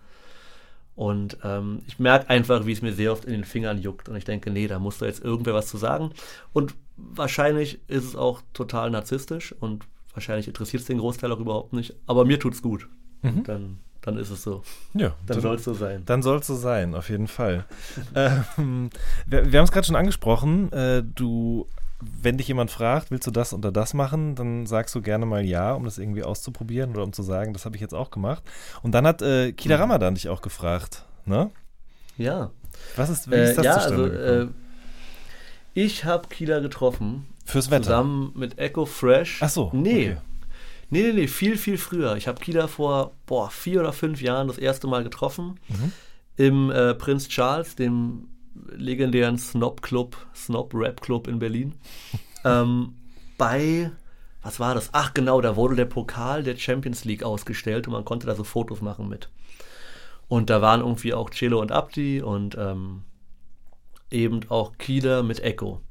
Und ähm, ich merke einfach, wie es mir sehr oft in den Fingern juckt. Und ich denke, nee, da muss da jetzt irgendwer was zu sagen. Und wahrscheinlich ist es auch total narzisstisch und wahrscheinlich interessiert es den Großteil auch überhaupt nicht. Aber mir tut's gut. Und dann, dann ist es so. Ja, Dann soll es so sein. Dann soll es so sein, auf jeden Fall. (laughs) ähm, wir wir haben es gerade schon angesprochen. Äh, du, wenn dich jemand fragt, willst du das oder das machen, dann sagst du gerne mal ja, um das irgendwie auszuprobieren oder um zu sagen, das habe ich jetzt auch gemacht. Und dann hat äh, Kida Mhm. Ramadan dich auch gefragt, ne? Ja. Was ist, wie Äh, ist das ja, zustande also gekommen? äh, ich habe Kila getroffen. Fürs Wetter. Zusammen mit Echo Fresh. Ach so, Nee. okay. Nee, nee, nee, viel, viel früher. Ich habe Kila vor boah, vier oder fünf Jahren das erste Mal getroffen. Mhm. Im äh, Prinz Charles, dem legendären Snob Club, Snob Rap Club in Berlin. (laughs) ähm, bei, was war das? Ach genau, da wurde der Pokal der Champions League ausgestellt und man konnte da so Fotos machen mit. Und da waren irgendwie auch Celo und Abdi und ähm, eben auch Kida mit Echo.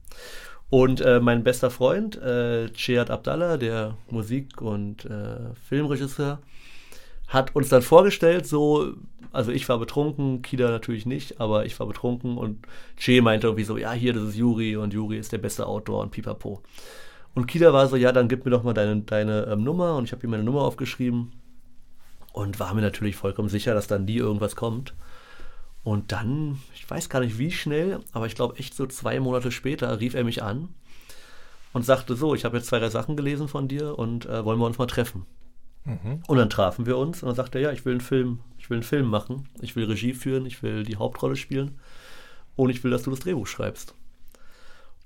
Und äh, mein bester Freund, äh, Cihat Abdallah, der Musik- und äh, Filmregisseur, hat uns dann vorgestellt, so, also ich war betrunken, Kida natürlich nicht, aber ich war betrunken und Che meinte irgendwie so, ja, hier, das ist Juri und Juri ist der beste Outdoor und pipapo. Und Kida war so, ja, dann gib mir doch mal deine, deine ähm, Nummer und ich habe ihm meine Nummer aufgeschrieben und war mir natürlich vollkommen sicher, dass dann nie irgendwas kommt. Und dann, ich weiß gar nicht wie schnell, aber ich glaube echt so zwei Monate später rief er mich an und sagte so, ich habe jetzt zwei, drei Sachen gelesen von dir und äh, wollen wir uns mal treffen. Und dann trafen wir uns und dann sagte er, ja, ich will einen Film, ich will einen Film machen, ich will Regie führen, ich will die Hauptrolle spielen und ich will, dass du das Drehbuch schreibst.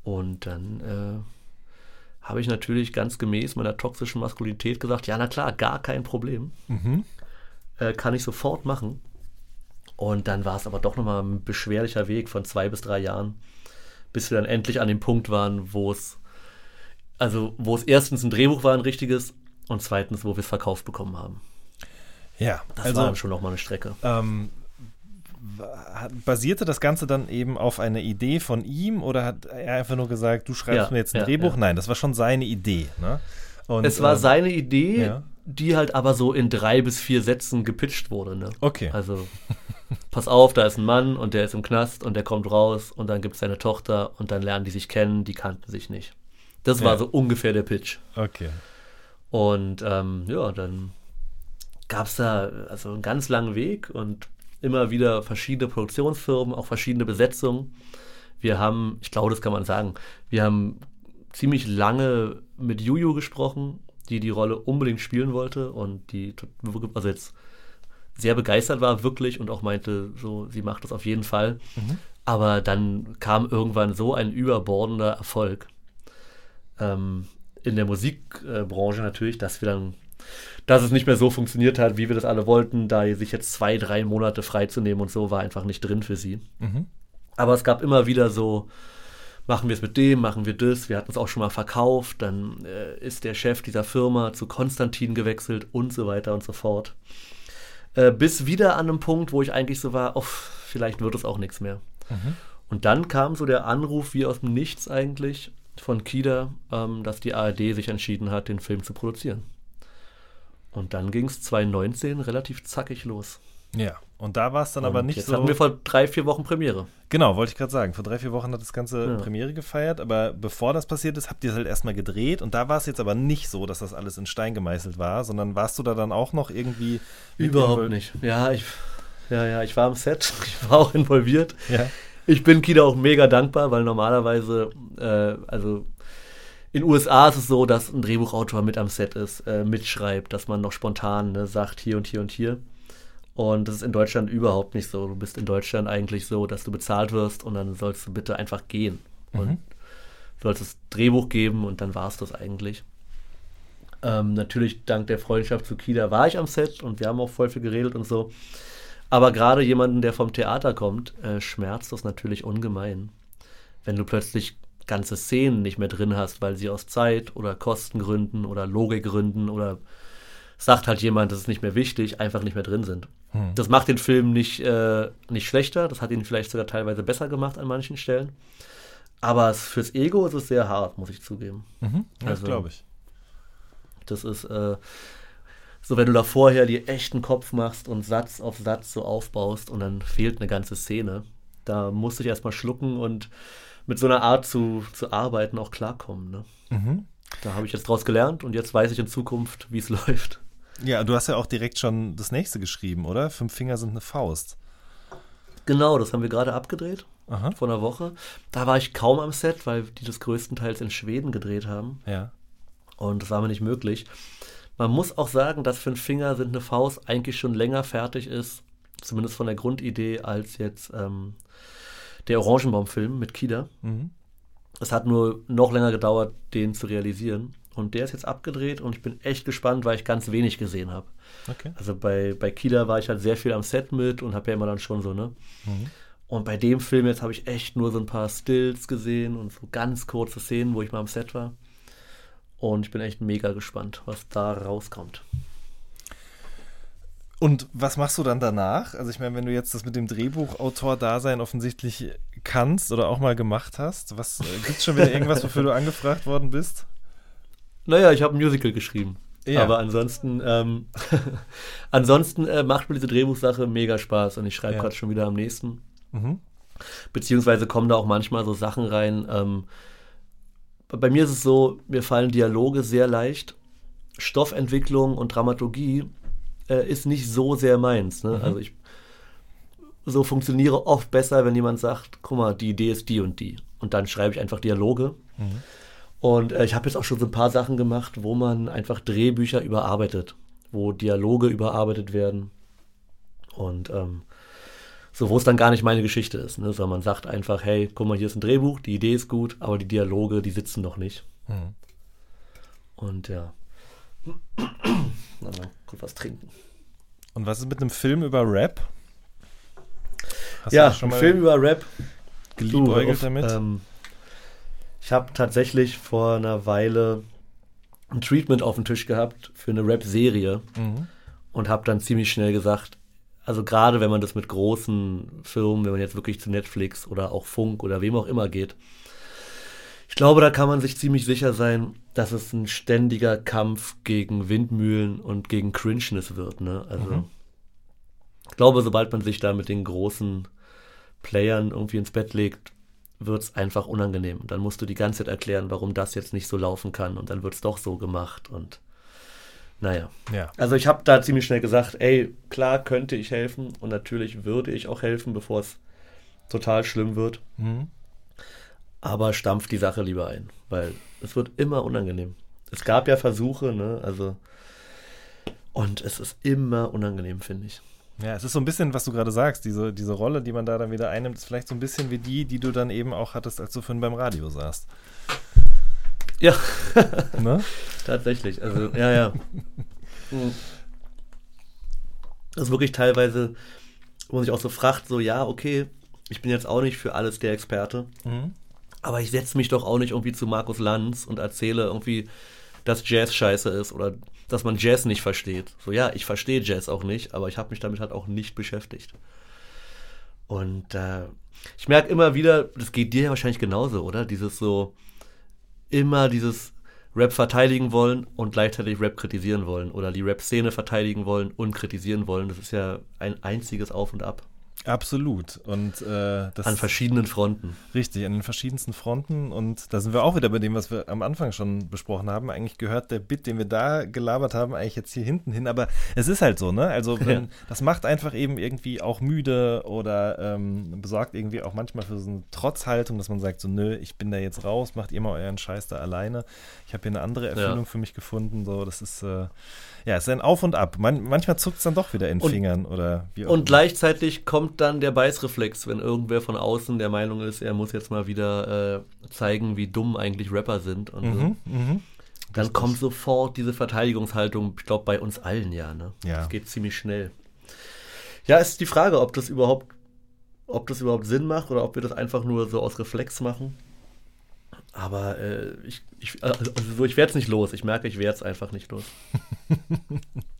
Und dann äh, habe ich natürlich ganz gemäß meiner toxischen Maskulinität gesagt, ja, na klar, gar kein Problem. Äh, kann ich sofort machen. Und dann war es aber doch nochmal ein beschwerlicher Weg von zwei bis drei Jahren, bis wir dann endlich an dem Punkt waren, wo es, also wo es erstens ein Drehbuch war, ein richtiges, und zweitens, wo wir es verkauft bekommen haben. Ja, Das also war dann schon nochmal eine Strecke. ähm, basierte das Ganze dann eben auf einer Idee von ihm oder hat er einfach nur gesagt, du schreibst Ja, mir jetzt ein ja, Drehbuch? ja. Nein, das war schon seine Idee. Ne? Und, es war ähm, seine Idee, die halt aber so in drei bis vier Sätzen gepitcht wurde. Ne? Okay. Also, pass auf, da ist ein Mann und der ist im Knast und der kommt raus und dann gibt es seine Tochter und dann lernen die sich kennen, die kannten sich nicht. Das war Ja. so ungefähr der Pitch. Okay. Und ähm, ja, dann gab es da also einen ganz langen Weg und immer wieder verschiedene Produktionsfirmen, auch verschiedene Besetzungen. Wir haben, ich glaube, das kann man sagen, wir haben ziemlich lange mit Juju gesprochen, die die Rolle unbedingt spielen wollte und die also jetzt sehr begeistert war, wirklich, und auch meinte, so, sie macht das auf jeden Fall. Aber dann kam irgendwann so ein überbordender Erfolg ähm, in der Musikbranche natürlich, dass wir dann, dass es nicht mehr so funktioniert hat, wie wir das alle wollten, da sich jetzt zwei, drei Monate freizunehmen und so war einfach nicht drin für sie. Mhm. Aber es gab immer wieder so, machen wir es mit dem, machen wir das. Wir hatten es auch schon mal verkauft. Dann äh, ist der Chef dieser Firma zu Konstantin gewechselt und so weiter und so fort. Äh, bis wieder an einem Punkt, wo ich eigentlich so war, oh, vielleicht wird es auch nichts mehr. Und dann kam so der Anruf wie aus dem Nichts eigentlich von Kida, ähm, dass die ARD sich entschieden hat, den Film zu produzieren. Und dann ging es 2019 relativ zackig los. Ja. Und da war es dann aber Und nicht jetzt so. hatten wir vor drei, vier Wochen Premiere. Genau, wollte ich gerade sagen. Vor drei, vier Wochen hat das Ganze Ja. Premiere gefeiert, aber bevor das passiert ist, habt ihr es halt erstmal gedreht und da war es jetzt aber nicht so, dass das alles in Stein gemeißelt war, sondern warst du da dann auch noch irgendwie. Überhaupt nicht. Ja, ich, ja, ja, ich war am Set, (laughs) ich war auch involviert. Ja. Ich bin Kida auch mega dankbar, weil normalerweise, äh, also in USA ist es so, dass ein Drehbuchautor mit am Set ist, äh, mitschreibt, dass man noch spontan ne, sagt, hier und hier und hier. Und das ist in Deutschland überhaupt nicht so. Du bist in Deutschland eigentlich so, dass du bezahlt wirst und dann sollst du bitte einfach gehen. Und sollst das Drehbuch geben und dann war es das eigentlich. Ähm, natürlich dank der Freundschaft zu Kida war ich am Set und wir haben auch voll viel geredet und so. Aber gerade jemanden, der vom Theater kommt, äh, schmerzt das natürlich ungemein. Wenn du plötzlich ganze Szenen nicht mehr drin hast, weil sie aus Zeit oder Kostengründen oder Logikgründen oder sagt halt jemand, das ist nicht mehr wichtig, einfach nicht mehr drin sind. Das macht den Film nicht, äh, nicht schlechter, das hat ihn vielleicht sogar teilweise besser gemacht an manchen Stellen. Aber es, fürs Ego ist es sehr hart, muss ich zugeben. Mhm. Das Also- glaube ich. Das ist äh, so, wenn du da vorher dir echt einen Kopf machst und Satz auf Satz so aufbaust und dann fehlt eine ganze Szene. Da musste ich erstmal schlucken und mit so einer Art zu, zu arbeiten auch klarkommen. Ne? Mhm. Da habe ich jetzt draus gelernt und jetzt weiß ich in Zukunft, wie es (laughs) läuft. Ja, du hast ja auch direkt schon das nächste geschrieben, oder? Fünf Finger sind eine Faust. Genau, das haben wir gerade abgedreht Aha. vor einer Woche. Da war ich kaum am Set, weil die das größtenteils in Schweden gedreht haben. Ja. Und das war mir nicht möglich. Man muss auch sagen, dass Fünf Finger sind eine Faust eigentlich schon länger fertig ist, zumindest von der Grundidee, als jetzt ähm, der Orangenbaum-Film mit Kida. Mhm. Es hat nur noch länger gedauert, den zu realisieren. Und der ist jetzt abgedreht und ich bin echt gespannt, weil ich ganz wenig gesehen habe. Okay. Also bei, bei Kida war ich halt sehr viel am Set mit und habe ja immer dann schon so, ne? Und bei dem Film jetzt habe ich echt nur so ein paar Stills gesehen und so ganz kurze Szenen, wo ich mal am Set war. Und ich bin echt mega gespannt, was da rauskommt. Und was machst du dann danach? Also ich meine, wenn du jetzt das mit dem Drehbuchautor-Dasein offensichtlich kannst oder auch mal gemacht hast, was äh, gibt's schon wieder irgendwas, wofür du (laughs) angefragt worden bist? Naja, ich habe ein Musical geschrieben. Ja. Aber ansonsten, ähm, (laughs) ansonsten äh, macht mir diese Drehbuchsache mega Spaß und ich schreibe Ja. gerade schon wieder am nächsten. Mhm. Beziehungsweise kommen da auch manchmal so Sachen rein. Ähm, bei mir ist es so, mir fallen Dialoge sehr leicht. Stoffentwicklung und Dramaturgie äh, ist nicht so sehr meins. Ne? Also ich so funktioniere oft besser, wenn jemand sagt, guck mal, die Idee ist die und die. Und dann schreibe ich einfach Dialoge. Und äh, ich habe jetzt auch schon so ein paar Sachen gemacht, wo man einfach Drehbücher überarbeitet, wo Dialoge überarbeitet werden. Und ähm, so, wo es dann gar nicht meine Geschichte ist, ne? sondern man sagt einfach, hey, guck mal, hier ist ein Drehbuch, die Idee ist gut, aber die Dialoge, die sitzen noch nicht. Mhm. Und ja. Na, mal gut was trinken. Und was ist mit einem Film über Rap? Hast ja, schon mal Film über Rap. geliebäugelt auf, damit? Ähm, ich habe tatsächlich vor einer Weile ein Treatment auf dem Tisch gehabt für eine Rap-Serie und habe dann ziemlich schnell gesagt, also gerade wenn man das mit großen Firmen, wenn man jetzt wirklich zu Netflix oder auch Funk oder wem auch immer geht, ich glaube, da kann man sich ziemlich sicher sein, dass es ein ständiger Kampf gegen Windmühlen und gegen Cringeness wird. Ne? Also ich glaube, sobald man sich da mit den großen Playern irgendwie ins Bett legt, wird es einfach unangenehm. Dann musst du die ganze Zeit erklären, warum das jetzt nicht so laufen kann und dann wird es doch so gemacht und naja. Ja. Also ich habe da ziemlich schnell gesagt, ey, klar könnte ich helfen und natürlich würde ich auch helfen, bevor es total schlimm wird. Mhm. Aber stampf die Sache lieber ein, weil es wird immer unangenehm. Es gab ja Versuche, ne, also und es ist immer unangenehm, finde ich. Ja, es ist so ein bisschen, was du gerade sagst, diese, diese Rolle, die man da dann wieder einnimmt, ist vielleicht so ein bisschen wie die, die du dann eben auch hattest, als du vorhin beim Radio saßt. Ja, (laughs) Ne? tatsächlich. Also, ja, ja. (laughs) Hm. Das ist wirklich teilweise, wo man sich auch so fragt, so, ja, okay, ich bin jetzt auch nicht für alles der Experte, Mhm. aber ich setze mich doch auch nicht irgendwie zu Markus Lanz und erzähle irgendwie, dass Jazz scheiße ist oder dass man Jazz nicht versteht. So, ja, ich verstehe Jazz auch nicht, aber ich habe mich damit halt auch nicht beschäftigt. Und äh, ich merke immer wieder, das geht dir ja wahrscheinlich genauso, oder? Dieses so, immer dieses Rap verteidigen wollen und gleichzeitig Rap kritisieren wollen oder die Rap-Szene verteidigen wollen und kritisieren wollen. Das ist ja ein einziges Auf und Ab Absolut. Und äh, das an verschiedenen Fronten. Richtig, an den verschiedensten Fronten. Und da sind wir auch wieder bei dem, was wir am Anfang schon besprochen haben. Eigentlich gehört der Bit, den wir da gelabert haben, eigentlich jetzt hier hinten hin. Aber es ist halt so, ne? Also (laughs) wenn, Ja. das macht einfach eben irgendwie auch müde oder ähm, besorgt irgendwie auch manchmal für so eine Trotzhaltung, dass man sagt so, nö, ich bin da jetzt raus, macht ihr mal euren Scheiß da alleine. Ich habe hier eine andere Erfüllung Ja. für mich gefunden. So, das ist äh, ja, es ist ein Auf und Ab. Man, manchmal zuckt es dann doch wieder in den Und- Fingern oder wie auch Und immer. gleichzeitig kommt dann der Beißreflex, wenn irgendwer von außen der Meinung ist, er muss jetzt mal wieder äh, zeigen, wie dumm eigentlich Rapper sind. Und so. Mhm, mhm. Dann kommt sofort diese Verteidigungshaltung, ich glaube, bei uns allen ja. Ne? Ja. Das geht ziemlich schnell. Ja, ist die Frage, ob das überhaupt, ob das überhaupt Sinn macht oder ob wir das einfach nur so aus Reflex machen. Aber äh, ich, ich, also so, ich werde es nicht los. Ich merke, ich werde es einfach nicht los. (laughs)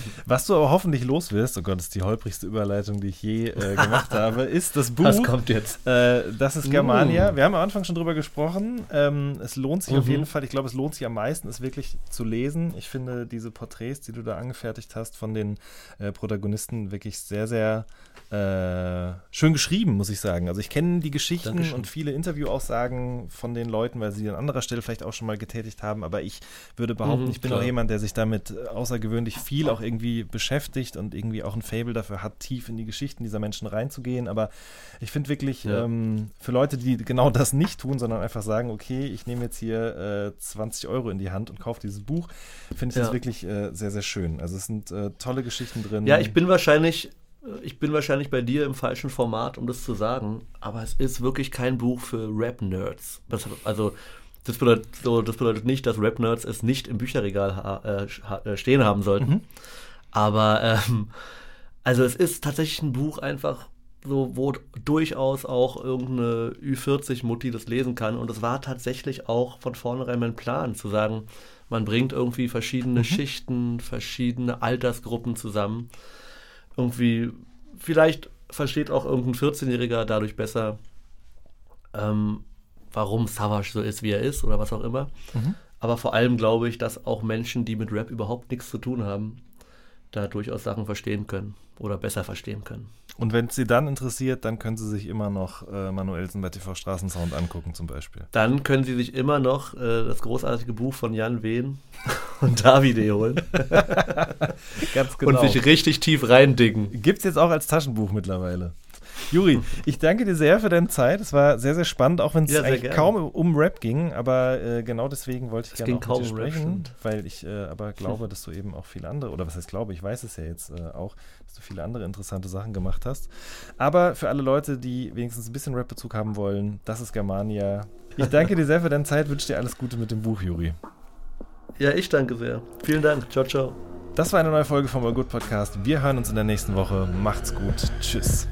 (laughs) Was du aber hoffentlich los wirst, oh Gott, das ist die holprigste Überleitung, die ich je äh, gemacht (laughs) habe, ist das Buch. Was kommt jetzt? Äh, das ist Germania. Mm. Wir haben am Anfang schon drüber gesprochen. Ähm, es lohnt sich auf Mhm. jeden Fall. Ich glaube, es lohnt sich am meisten, es wirklich zu lesen. Ich finde diese Porträts, die du da angefertigt hast von den äh, Protagonisten, wirklich sehr, sehr äh, schön geschrieben, muss ich sagen. Also ich kenne die Geschichten Dankeschön. und viele Interviewaussagen von den Leuten, weil sie die an anderer Stelle vielleicht auch schon mal getätigt haben. Aber ich würde behaupten, Mhm, ich bin klar. auch jemand, der sich damit äh, außergewöhnlich viel auch irgendwie beschäftigt und irgendwie auch ein Fable dafür hat, tief in die Geschichten dieser Menschen reinzugehen. Aber ich finde wirklich, Ja. ähm, für Leute, die genau das nicht tun, sondern einfach sagen, okay, ich nehme jetzt hier äh, 20 Euro in die Hand und kaufe dieses Buch, finde ich das Ja. wirklich äh, sehr, sehr schön. Also es sind äh, tolle Geschichten drin. Ja, ich bin wahrscheinlich, äh, ich bin wahrscheinlich bei dir im falschen Format, um das zu sagen, aber es ist wirklich kein Buch für Rap-Nerds. Das- Also, das bedeutet, so, das bedeutet nicht, dass Rap-Nerds es nicht im Bücherregal ha äh, ha äh, stehen haben sollten. Aber, ähm, also es ist tatsächlich ein Buch einfach so, wo durchaus auch irgendeine Ü40-Mutti das lesen kann. Und es war tatsächlich auch von vornherein mein Plan, zu sagen, man bringt irgendwie verschiedene Schichten, verschiedene Altersgruppen zusammen. Irgendwie, vielleicht versteht auch irgendein 14-Jähriger dadurch besser, ähm, warum Savage so ist, wie er ist oder was auch immer. Aber vor allem glaube ich, dass auch Menschen, die mit Rap überhaupt nichts zu tun haben, da durchaus Sachen verstehen können oder besser verstehen können. Und wenn es Sie dann interessiert, dann können Sie sich immer noch äh, Manuelsen bei TV Straßensound angucken zum Beispiel. Dann können Sie sich immer noch äh, das großartige Buch von Jan Wehn (laughs) und Davide holen (laughs) Ganz und sich richtig tief reindicken. Gibt es jetzt auch als Taschenbuch mittlerweile. Juri, ich danke dir sehr für deine Zeit. Es war sehr, sehr spannend, auch wenn es Ja, eigentlich kaum um Rap ging. Aber äh, genau deswegen wollte ich Es gerne auch mit dir Rap, sprechen, stimmt. weil ich äh, aber glaube, (laughs) dass du eben auch viele andere, oder was heißt glaube, ich weiß es ja jetzt äh, auch, dass du viele andere interessante Sachen gemacht hast. Aber für alle Leute, die wenigstens ein bisschen Rap-Bezug haben wollen, das ist Germania. Ich danke dir sehr für deine Zeit, wünsche dir alles Gute mit dem Buch, Juri. Ja, ich danke sehr. Vielen Dank. Ciao, ciao. Das war eine neue Folge vom All Good Podcast. Wir hören uns in der nächsten Woche. Macht's gut. Tschüss.